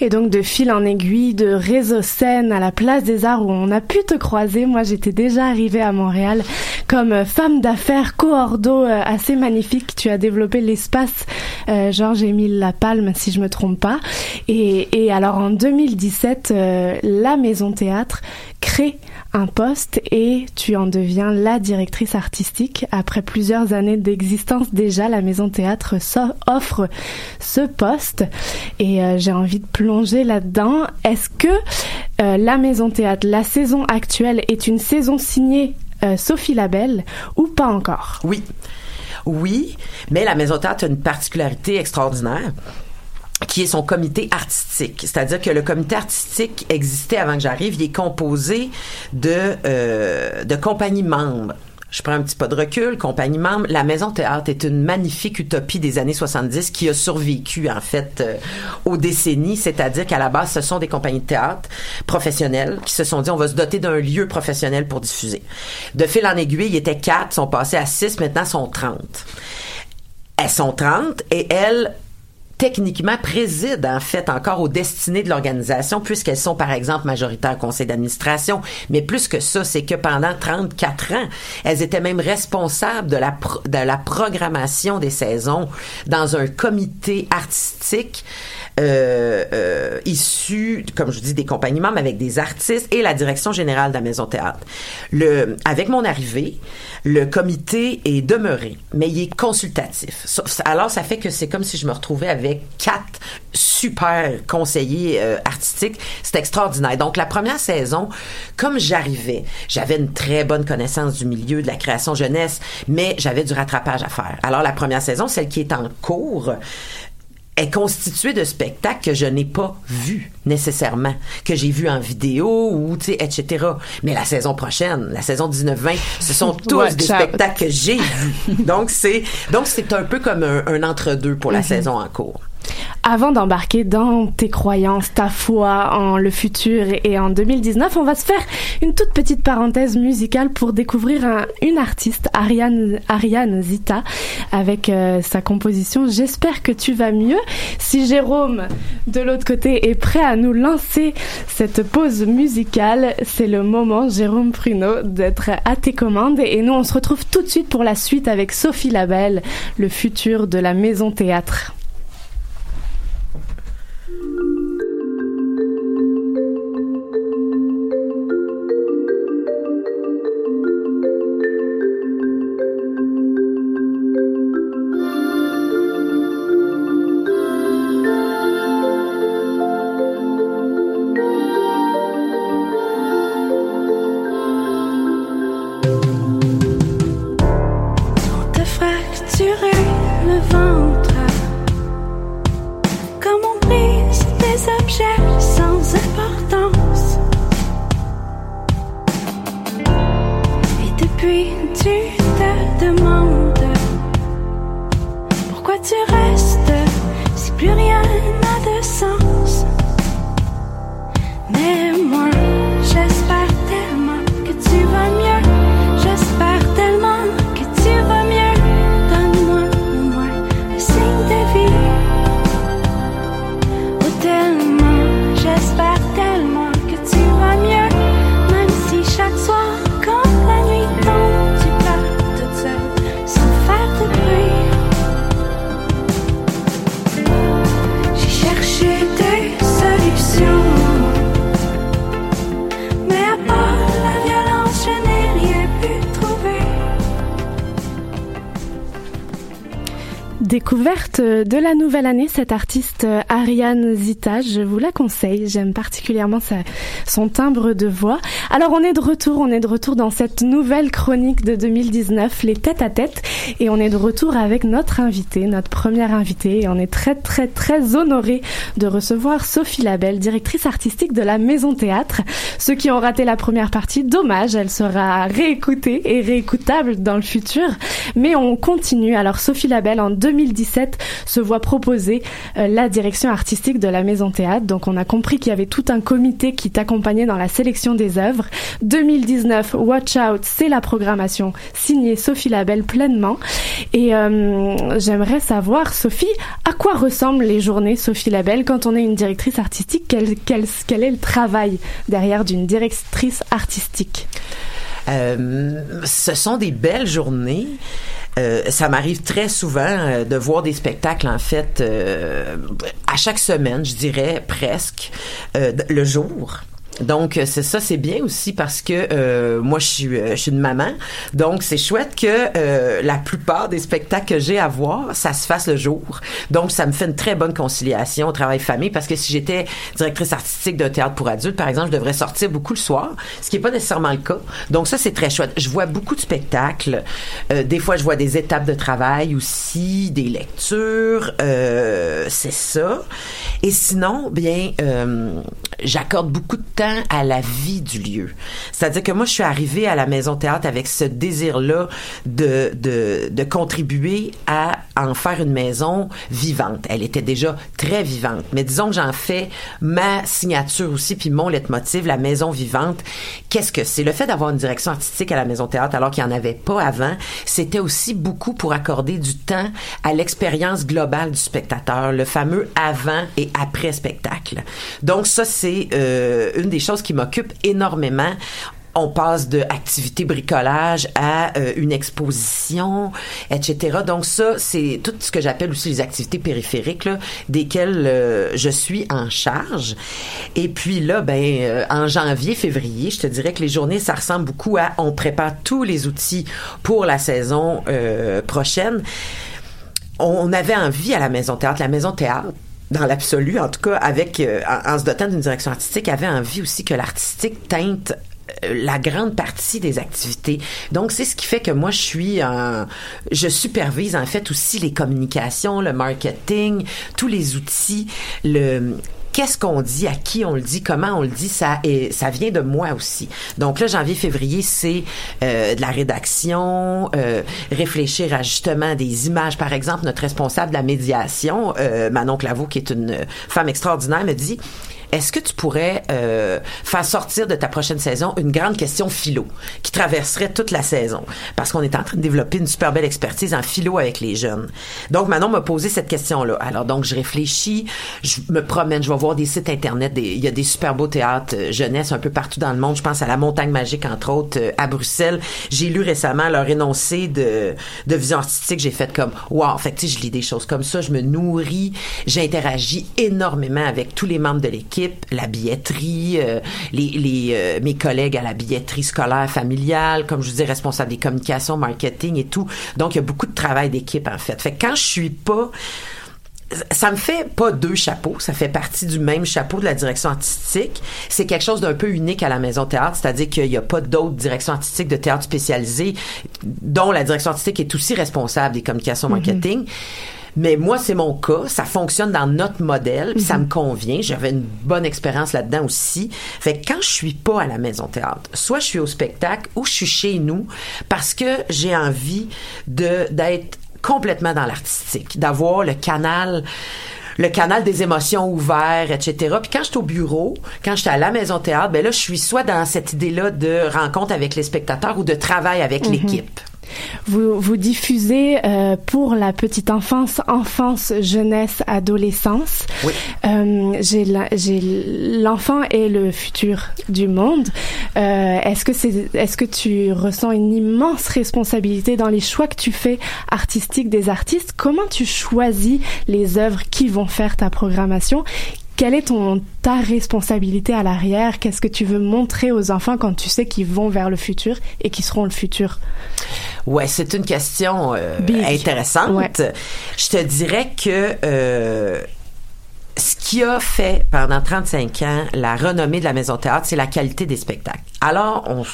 Et donc de fil en aiguille, de réseau scène à la place des arts où on a pu te croiser. Moi, j'étais déjà arrivée à Montréal comme euh, femme d'affaires co-ordo euh, assez magnifique. Tu as développé l'espace euh, Georges-Émile Lapalme, si je me trompe pas. Et, et alors en 2017, euh, la Maison Théâtre crée un poste et tu en deviens la directrice artistique. Après plusieurs années d'existence déjà, la Maison Théâtre offre ce poste et euh, j'ai envie de plonger là-dedans. Est-ce que euh, la Maison Théâtre, la saison actuelle est une saison signée euh, Sophie Labelle ou pas encore? Oui. Oui, mais la Maison Théâtre a une particularité extraordinaire qui est son comité artistique. C'est-à-dire que le comité artistique existait avant que j'arrive. Il est composé de, euh, de compagnies membres. Je prends un petit pas de recul. Compagnie membre, la Maison Théâtre est une magnifique utopie des années 70 qui a survécu, en fait, euh, aux décennies. C'est-à-dire qu'à la base, ce sont des compagnies de théâtre professionnelles qui se sont dit, on va se doter d'un lieu professionnel pour diffuser. De fil en aiguille, il était quatre, sont passés à six, maintenant sont 30. Elles sont 30 et elles techniquement président en fait encore aux destinées de l'organisation puisqu'elles sont par exemple majoritaires au conseil d'administration. Mais plus que ça c'est que pendant 34 ans elles étaient même responsables de la pro- de la programmation des saisons dans un comité artistique euh, euh, issu, comme je dis, des compagnies membres avec des artistes et la direction générale de la Maison Théâtre. Le, avec mon arrivée, le comité est demeuré, mais il est consultatif. Alors, ça fait que c'est comme si je me retrouvais avec quatre super conseillers euh, artistiques. C'est extraordinaire. Donc, la première saison, comme j'arrivais, j'avais une très bonne connaissance du milieu de la création jeunesse, mais j'avais du rattrapage à faire. Alors, la première saison, celle qui est en cours, est constituée de spectacles que je n'ai pas vus nécessairement, que j'ai vus en vidéo ou tu sais etc. Mais la saison prochaine, la saison 19-20, ce sont <laughs> tous des spectacles que j'ai vus. <laughs> Donc c'est donc c'est un peu comme un, un entre-deux pour la Mhm. saison en cours. Avant d'embarquer dans tes croyances, ta foi en le futur et en 2019, on va se faire une toute petite parenthèse musicale pour découvrir un- une artiste, Ariane, Ariane Zita, avec euh, sa composition J'espère que tu vas mieux. Si Jérôme, de l'autre côté, est prêt à nous lancer cette pause musicale, c'est le moment, Jérôme Pruneau, d'être à tes commandes. Et nous, on se retrouve tout de suite pour la suite avec Sophie Labelle, le futur de la Maison Théâtre. Nouvelle année, cette artiste euh, Ariane Zita, je vous la conseille. J'aime particulièrement son timbre de voix. Alors on est de retour, on est de retour dans cette nouvelle chronique de 2019, les têtes à tête, et on est de retour avec notre invité, notre première invitée, et on est très très très honoré de recevoir Sophie Labelle, directrice artistique de la Maison Théâtre. Ceux qui ont raté la première partie, dommage, elle sera réécoutée et réécoutable dans le futur. Mais on continue. Alors Sophie Labelle en 2017 se voit proposer euh, la direction artistique de la Maison Théâtre. Donc on a compris qu'il y avait tout un comité qui t'accompagnait dans la sélection des œuvres. 2019, Watch Out, c'est la programmation signée Sophie Labelle pleinement. Et euh, j'aimerais savoir, Sophie, à quoi ressemblent les journées Sophie Labelle quand on est une directrice artistique? Quel, est le travail derrière d'une directrice artistique? Euh, ce sont des belles journées. Euh, ça m'arrive très souvent de voir des spectacles en fait à chaque semaine, je dirais presque le jour. Donc euh, c'est ça, c'est bien aussi parce que euh, moi je suis euh, je suis une maman, donc c'est chouette que euh, la plupart des spectacles que j'ai à voir, ça se fasse le jour. Donc ça me fait une très bonne conciliation au travail famille parce que si j'étais directrice artistique d'un théâtre pour adultes par exemple, je devrais sortir beaucoup le soir, ce qui est pas nécessairement le cas. Donc ça c'est très chouette. Je vois beaucoup de spectacles. Euh, des fois je vois des étapes de travail aussi, des lectures, euh, c'est ça. Et sinon, bien j'accorde beaucoup de temps à la vie du lieu. C'est-à-dire que moi, je suis arrivée à la Maison Théâtre avec ce désir-là de, de, de contribuer à en faire une maison vivante. Elle était déjà très vivante, mais disons que j'en fais ma signature aussi, puis mon leitmotiv, la maison vivante. Qu'est-ce que c'est? Le fait d'avoir une direction artistique à la Maison Théâtre, alors qu'il n'y en avait pas avant, c'était aussi beaucoup pour accorder du temps à l'expérience globale du spectateur, le fameux avant et après spectacle. Donc ça, c'est euh, une des choses qui m'occupe énormément on passe de activité bricolage à euh, une exposition, etc. Donc ça, c'est tout ce que j'appelle aussi les activités périphériques, desquelles euh, je suis en charge. Et puis là, ben, en janvier, février, je te dirais que les journées, ça ressemble beaucoup à on prépare tous les outils pour la saison prochaine. On avait envie à la Maison Théâtre, la Maison Théâtre, dans l'absolu, en tout cas, avec euh, en, se dotant d'une direction artistique, avait envie aussi que l'artistique teinte euh, la grande partie des activités. Donc c'est ce qui fait que moi je suis en, je supervise en fait aussi les communications, le marketing, tous les outils, le qu'est-ce qu'on dit, à qui on le dit, comment on le dit, ça et ça vient de moi aussi. Donc là, janvier, février, c'est euh, de la rédaction, euh, réfléchir à justement des images. Par exemple, notre responsable de la médiation, euh, Manon Claveau, qui est une femme extraordinaire, me dit est-ce que tu pourrais euh, faire sortir de ta prochaine saison une grande question philo qui traverserait toute la saison? Parce qu'on est en train de développer une super belle expertise en philo avec les jeunes. Donc, Manon m'a posé cette question-là. Alors, donc, je réfléchis, je me promène, je vais voir des sites Internet. Il y a des super beaux théâtres euh, jeunesse un peu partout dans le monde. Je pense à la Montagne Magique, entre autres, euh, à Bruxelles. J'ai lu récemment leur énoncé de, de vision artistique. J'ai fait comme, wow, fait que, tu sais, je lis des choses comme ça, je me nourris, j'interagis énormément avec tous les membres de l'équipe, la billetterie, euh, les, les, euh, mes collègues à la billetterie scolaire familiale, comme je vous dis, responsable des communications, marketing et tout. Donc, il y a beaucoup de travail d'équipe, en fait. Fait que quand je suis pas ça me fait pas deux chapeaux, ça fait partie du même chapeau de la direction artistique. C'est quelque chose d'un peu unique à la Maison Théâtre, c'est-à-dire qu'il n'y a pas d'autres directions artistiques de théâtre spécialisées dont la direction artistique est aussi responsable des communications marketing. Mais moi, c'est mon cas. Ça fonctionne dans notre modèle, puis ça me convient. J'avais une bonne expérience là-dedans aussi. Fait que quand je suis pas à la maison théâtre, soit je suis au spectacle ou je suis chez nous parce que j'ai envie de d'être complètement dans l'artistique, d'avoir le canal le canal des émotions ouvert, etc. Puis quand je suis au bureau, quand je suis à la maison théâtre, ben là, je suis soit dans cette idée-là de rencontre avec les spectateurs ou de travail avec Mhm. l'équipe. Vous, vous diffusez euh, pour la petite enfance, enfance, jeunesse, adolescence. Oui. Euh, j'ai l'enfant est le futur du monde. Euh, est-ce que c'est est-ce que tu ressens une immense responsabilité dans les choix que tu fais artistiques des artistes? Comment tu choisis les œuvres qui vont faire ta programmation? Quelle est ton ta responsabilité à l'arrière? Qu'est-ce que tu veux montrer aux enfants quand tu sais qu'ils vont vers le futur et qu'ils seront le futur? Ouais, c'est une question euh, intéressante. Ouais. Je te dirais que euh, ce qui a fait pendant 35 ans la renommée de la Maison Théâtre, c'est la qualité des spectacles. Alors, on,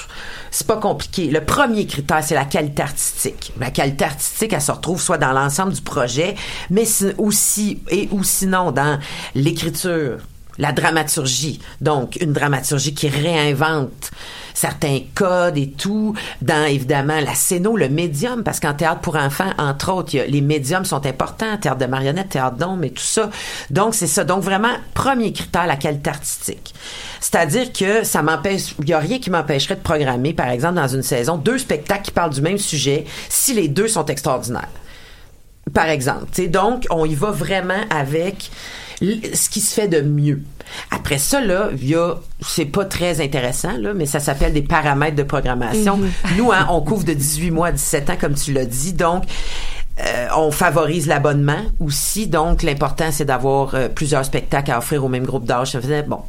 c'est pas compliqué. Le premier critère, c'est la qualité artistique. La qualité artistique, elle se retrouve soit dans l'ensemble du projet, mais si- aussi et ou sinon dans l'écriture, la dramaturgie. Donc, une dramaturgie qui réinvente certains codes et tout, dans évidemment la scéno, le médium, parce qu'en théâtre pour enfants, entre autres, y a- les médiums sont importants, théâtre de marionnettes, théâtre d'ombre et tout ça. Donc, c'est ça. Donc, vraiment, premier critère, la qualité artistique. C'est-à-dire que ça m'empêche, il y a rien qui m'empêcherait de programmer, par exemple, dans une saison, deux spectacles qui parlent du même sujet, si les deux sont extraordinaires par exemple. tu sais. donc, on y va vraiment avec ce qui se fait de mieux. Après ça, là, il y a, c'est pas très intéressant, là, mais ça s'appelle des paramètres de programmation. Mhm. <laughs> Nous, hein, on couvre de 18 mois à 17 ans, comme tu l'as dit. Donc, euh, on favorise l'abonnement aussi. Donc, l'important, c'est d'avoir euh, plusieurs spectacles à offrir au même groupe d'âge. Bon,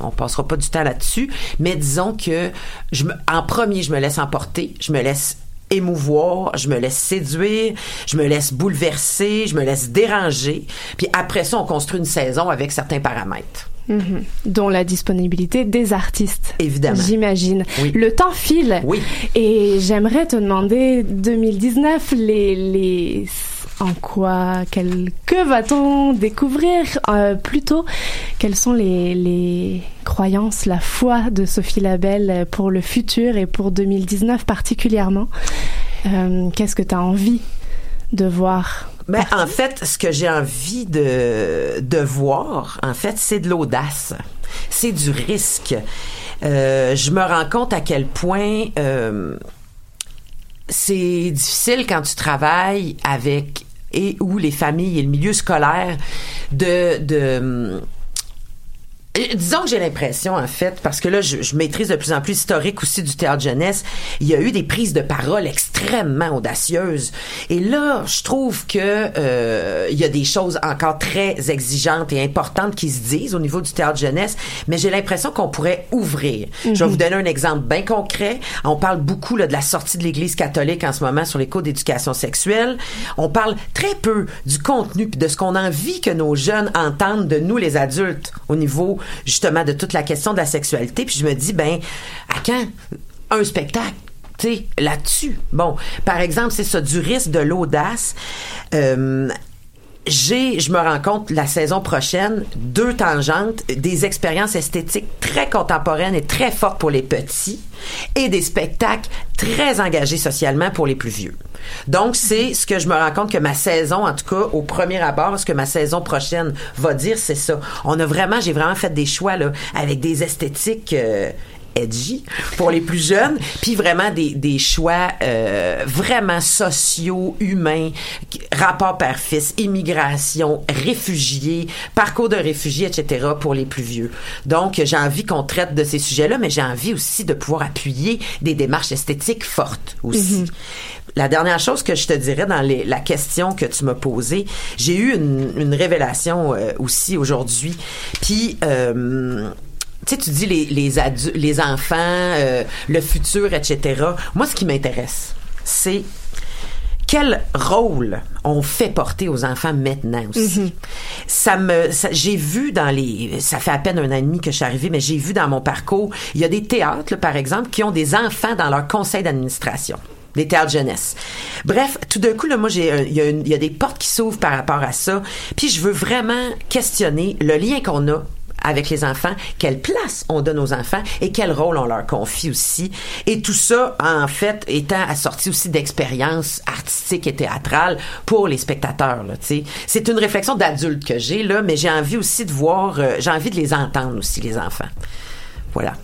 on passera pas du temps là-dessus, mais disons que je me, en premier, je me laisse emporter, je me laisse émouvoir, je me laisse séduire, je me laisse bouleverser, je me laisse déranger. Puis après ça, on construit une saison avec certains paramètres. Mhm. Dont la disponibilité des artistes. Évidemment. J'imagine. Oui. Le temps file. Oui. Et j'aimerais te demander, 2019, les, les, en quoi, quel, que va-t-on découvrir euh, plutôt? Quelles sont les, les croyances, la foi de Sophie Labelle pour le futur et pour 2019 particulièrement? Euh, Qu'est-ce que tu as envie de voir Ben, en fait, ce que j'ai envie de, de voir, en fait, c'est de l'audace. C'est du risque. Euh, je me rends compte à quel point euh, c'est difficile quand tu travailles avec et ou les familles et le milieu scolaire de, de Disons que j'ai l'impression, en fait, parce que là, je, je maîtrise de plus en plus l'historique aussi du théâtre jeunesse, il y a eu des prises de parole extrêmement audacieuses. Et là, je trouve que euh, il y a des choses encore très exigeantes et importantes qui se disent au niveau du théâtre jeunesse, mais j'ai l'impression qu'on pourrait ouvrir. Je vais Mhm. vous donner un exemple bien concret. On parle beaucoup là, de la sortie de l'Église catholique en ce moment sur les cours d'éducation sexuelle. On parle très peu du contenu puis de ce qu'on a envie que nos jeunes entendent de nous, les adultes, au niveau justement de toute la question de la sexualité. Puis je me dis, ben, à quand un spectacle? tu là-dessus? Bon, par exemple, c'est ça, du risque, de l'audace. Euh, j'ai, je me rends compte la saison prochaine, deux tangentes, des expériences esthétiques très contemporaines et très fortes pour les petits et des spectacles très engagés socialement pour les plus vieux. Donc, c'est ce que je me rends compte que ma saison, en tout cas, au premier abord, ce que ma saison prochaine va dire, c'est ça. On a vraiment, j'ai vraiment fait des choix, là, avec des esthétiques, euh, edgy pour les plus jeunes, puis vraiment des, des choix euh, vraiment sociaux, humains, rapport père-fils, immigration, réfugiés, parcours de réfugiés, etc. pour les plus vieux. Donc, j'ai envie qu'on traite de ces sujets-là, mais j'ai envie aussi de pouvoir appuyer des démarches esthétiques fortes aussi. Mhm. La dernière chose que je te dirais dans les- la question que tu m'as posée, j'ai eu une, une révélation euh, aussi aujourd'hui. Puis, euh, tu sais, tu dis les, les, les enfants, euh, le futur, etc. Moi, ce qui m'intéresse, c'est quel rôle on fait porter aux enfants maintenant aussi. Ça me, ça- j'ai vu dans les, ça fait à peine un an et demi que je suis arrivée, mais j'ai vu dans mon parcours, il y a des théâtres, là, par exemple, qui ont des enfants dans leur conseil d'administration. Des théâtres jeunesse. Bref, tout d'un coup, là, moi, j'ai, il y, y a des portes qui s'ouvrent par rapport à ça. Puis je veux vraiment questionner le lien qu'on a avec les enfants, quelle place on donne aux enfants et quel rôle on leur confie aussi. Et tout ça, en fait, étant assorti aussi d'expériences artistiques et théâtrales pour les spectateurs. C'est une réflexion d'adulte que j'ai, là, mais j'ai envie aussi de voir, euh, j'ai envie de les entendre aussi, les enfants. Voilà.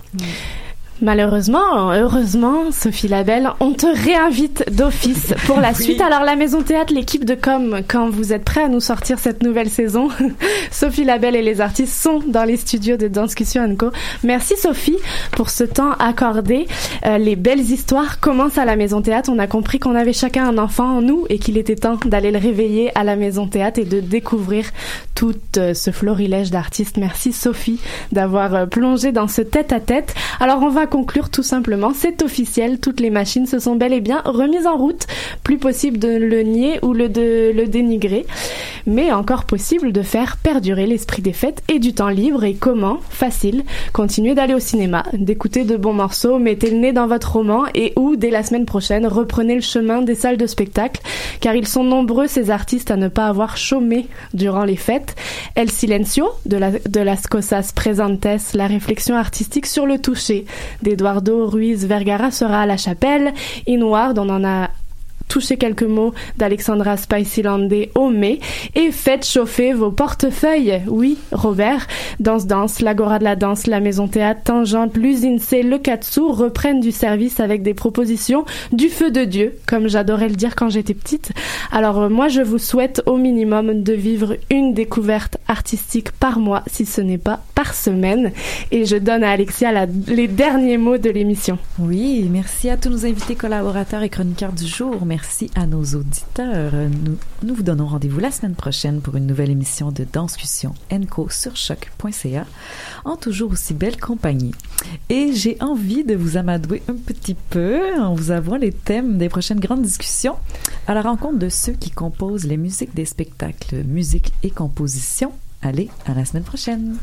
Malheureusement, heureusement, Sophie Labelle, on te réinvite d'office pour la <laughs> Oui. suite. Alors la Maison Théâtre, l'équipe de com, quand vous êtes prêts à nous sortir cette nouvelle saison, <laughs> Sophie Labelle et les artistes sont dans les studios de Danscussion Co. Merci Sophie pour ce temps accordé. Euh, les belles histoires commencent à la Maison Théâtre. On a compris qu'on avait chacun un enfant en nous et qu'il était temps d'aller le réveiller à la Maison Théâtre et de découvrir tout euh, ce florilège d'artistes. Merci Sophie d'avoir euh, plongé dans ce tête-à-tête. Alors on va conclure tout simplement. C'est officiel, toutes les machines se sont bel et bien remises en route. Plus possible de le nier ou de, le dénigrer, mais encore possible de faire perdurer l'esprit des fêtes et du temps libre. Et comment? Facile. Continuez d'aller au cinéma, d'écouter de bons morceaux, mettez le nez dans votre roman et ou, dès la semaine prochaine, reprenez le chemin des salles de spectacle, car ils sont nombreux ces artistes à ne pas avoir chômé durant les fêtes. El Silencio de, la, de Las Cosas Presentes, la réflexion artistique sur le toucher d'Eduardo Ruiz Vergara sera à la chapelle. Inward, on en a touché quelques mots d'Alexandra Spicylandé au mai et faites chauffer vos portefeuilles. Oui, Robert, Danse Danse, l'Agora de la Danse, la Maison Théâtre, Tangente, l'Usine C, le Katsu reprennent du service avec des propositions du feu de Dieu, comme j'adorais le dire quand j'étais petite. Alors euh, moi, je vous souhaite au minimum de vivre une découverte artistique par mois, si ce n'est pas par semaine. Et je donne à Alexia les derniers mots de l'émission. Oui, merci à tous nos invités collaborateurs et chroniqueurs du jour. Merci à nos auditeurs. Nous, vous donnons rendez-vous la semaine prochaine pour une nouvelle émission de Danscussion Enco sur choc.ca en toujours aussi belle compagnie. Et j'ai envie de vous amadouer un petit peu en vous avouant les thèmes des prochaines grandes discussions à la rencontre de ceux qui composent les musiques des spectacles, musique et composition. Allez, à la semaine prochaine.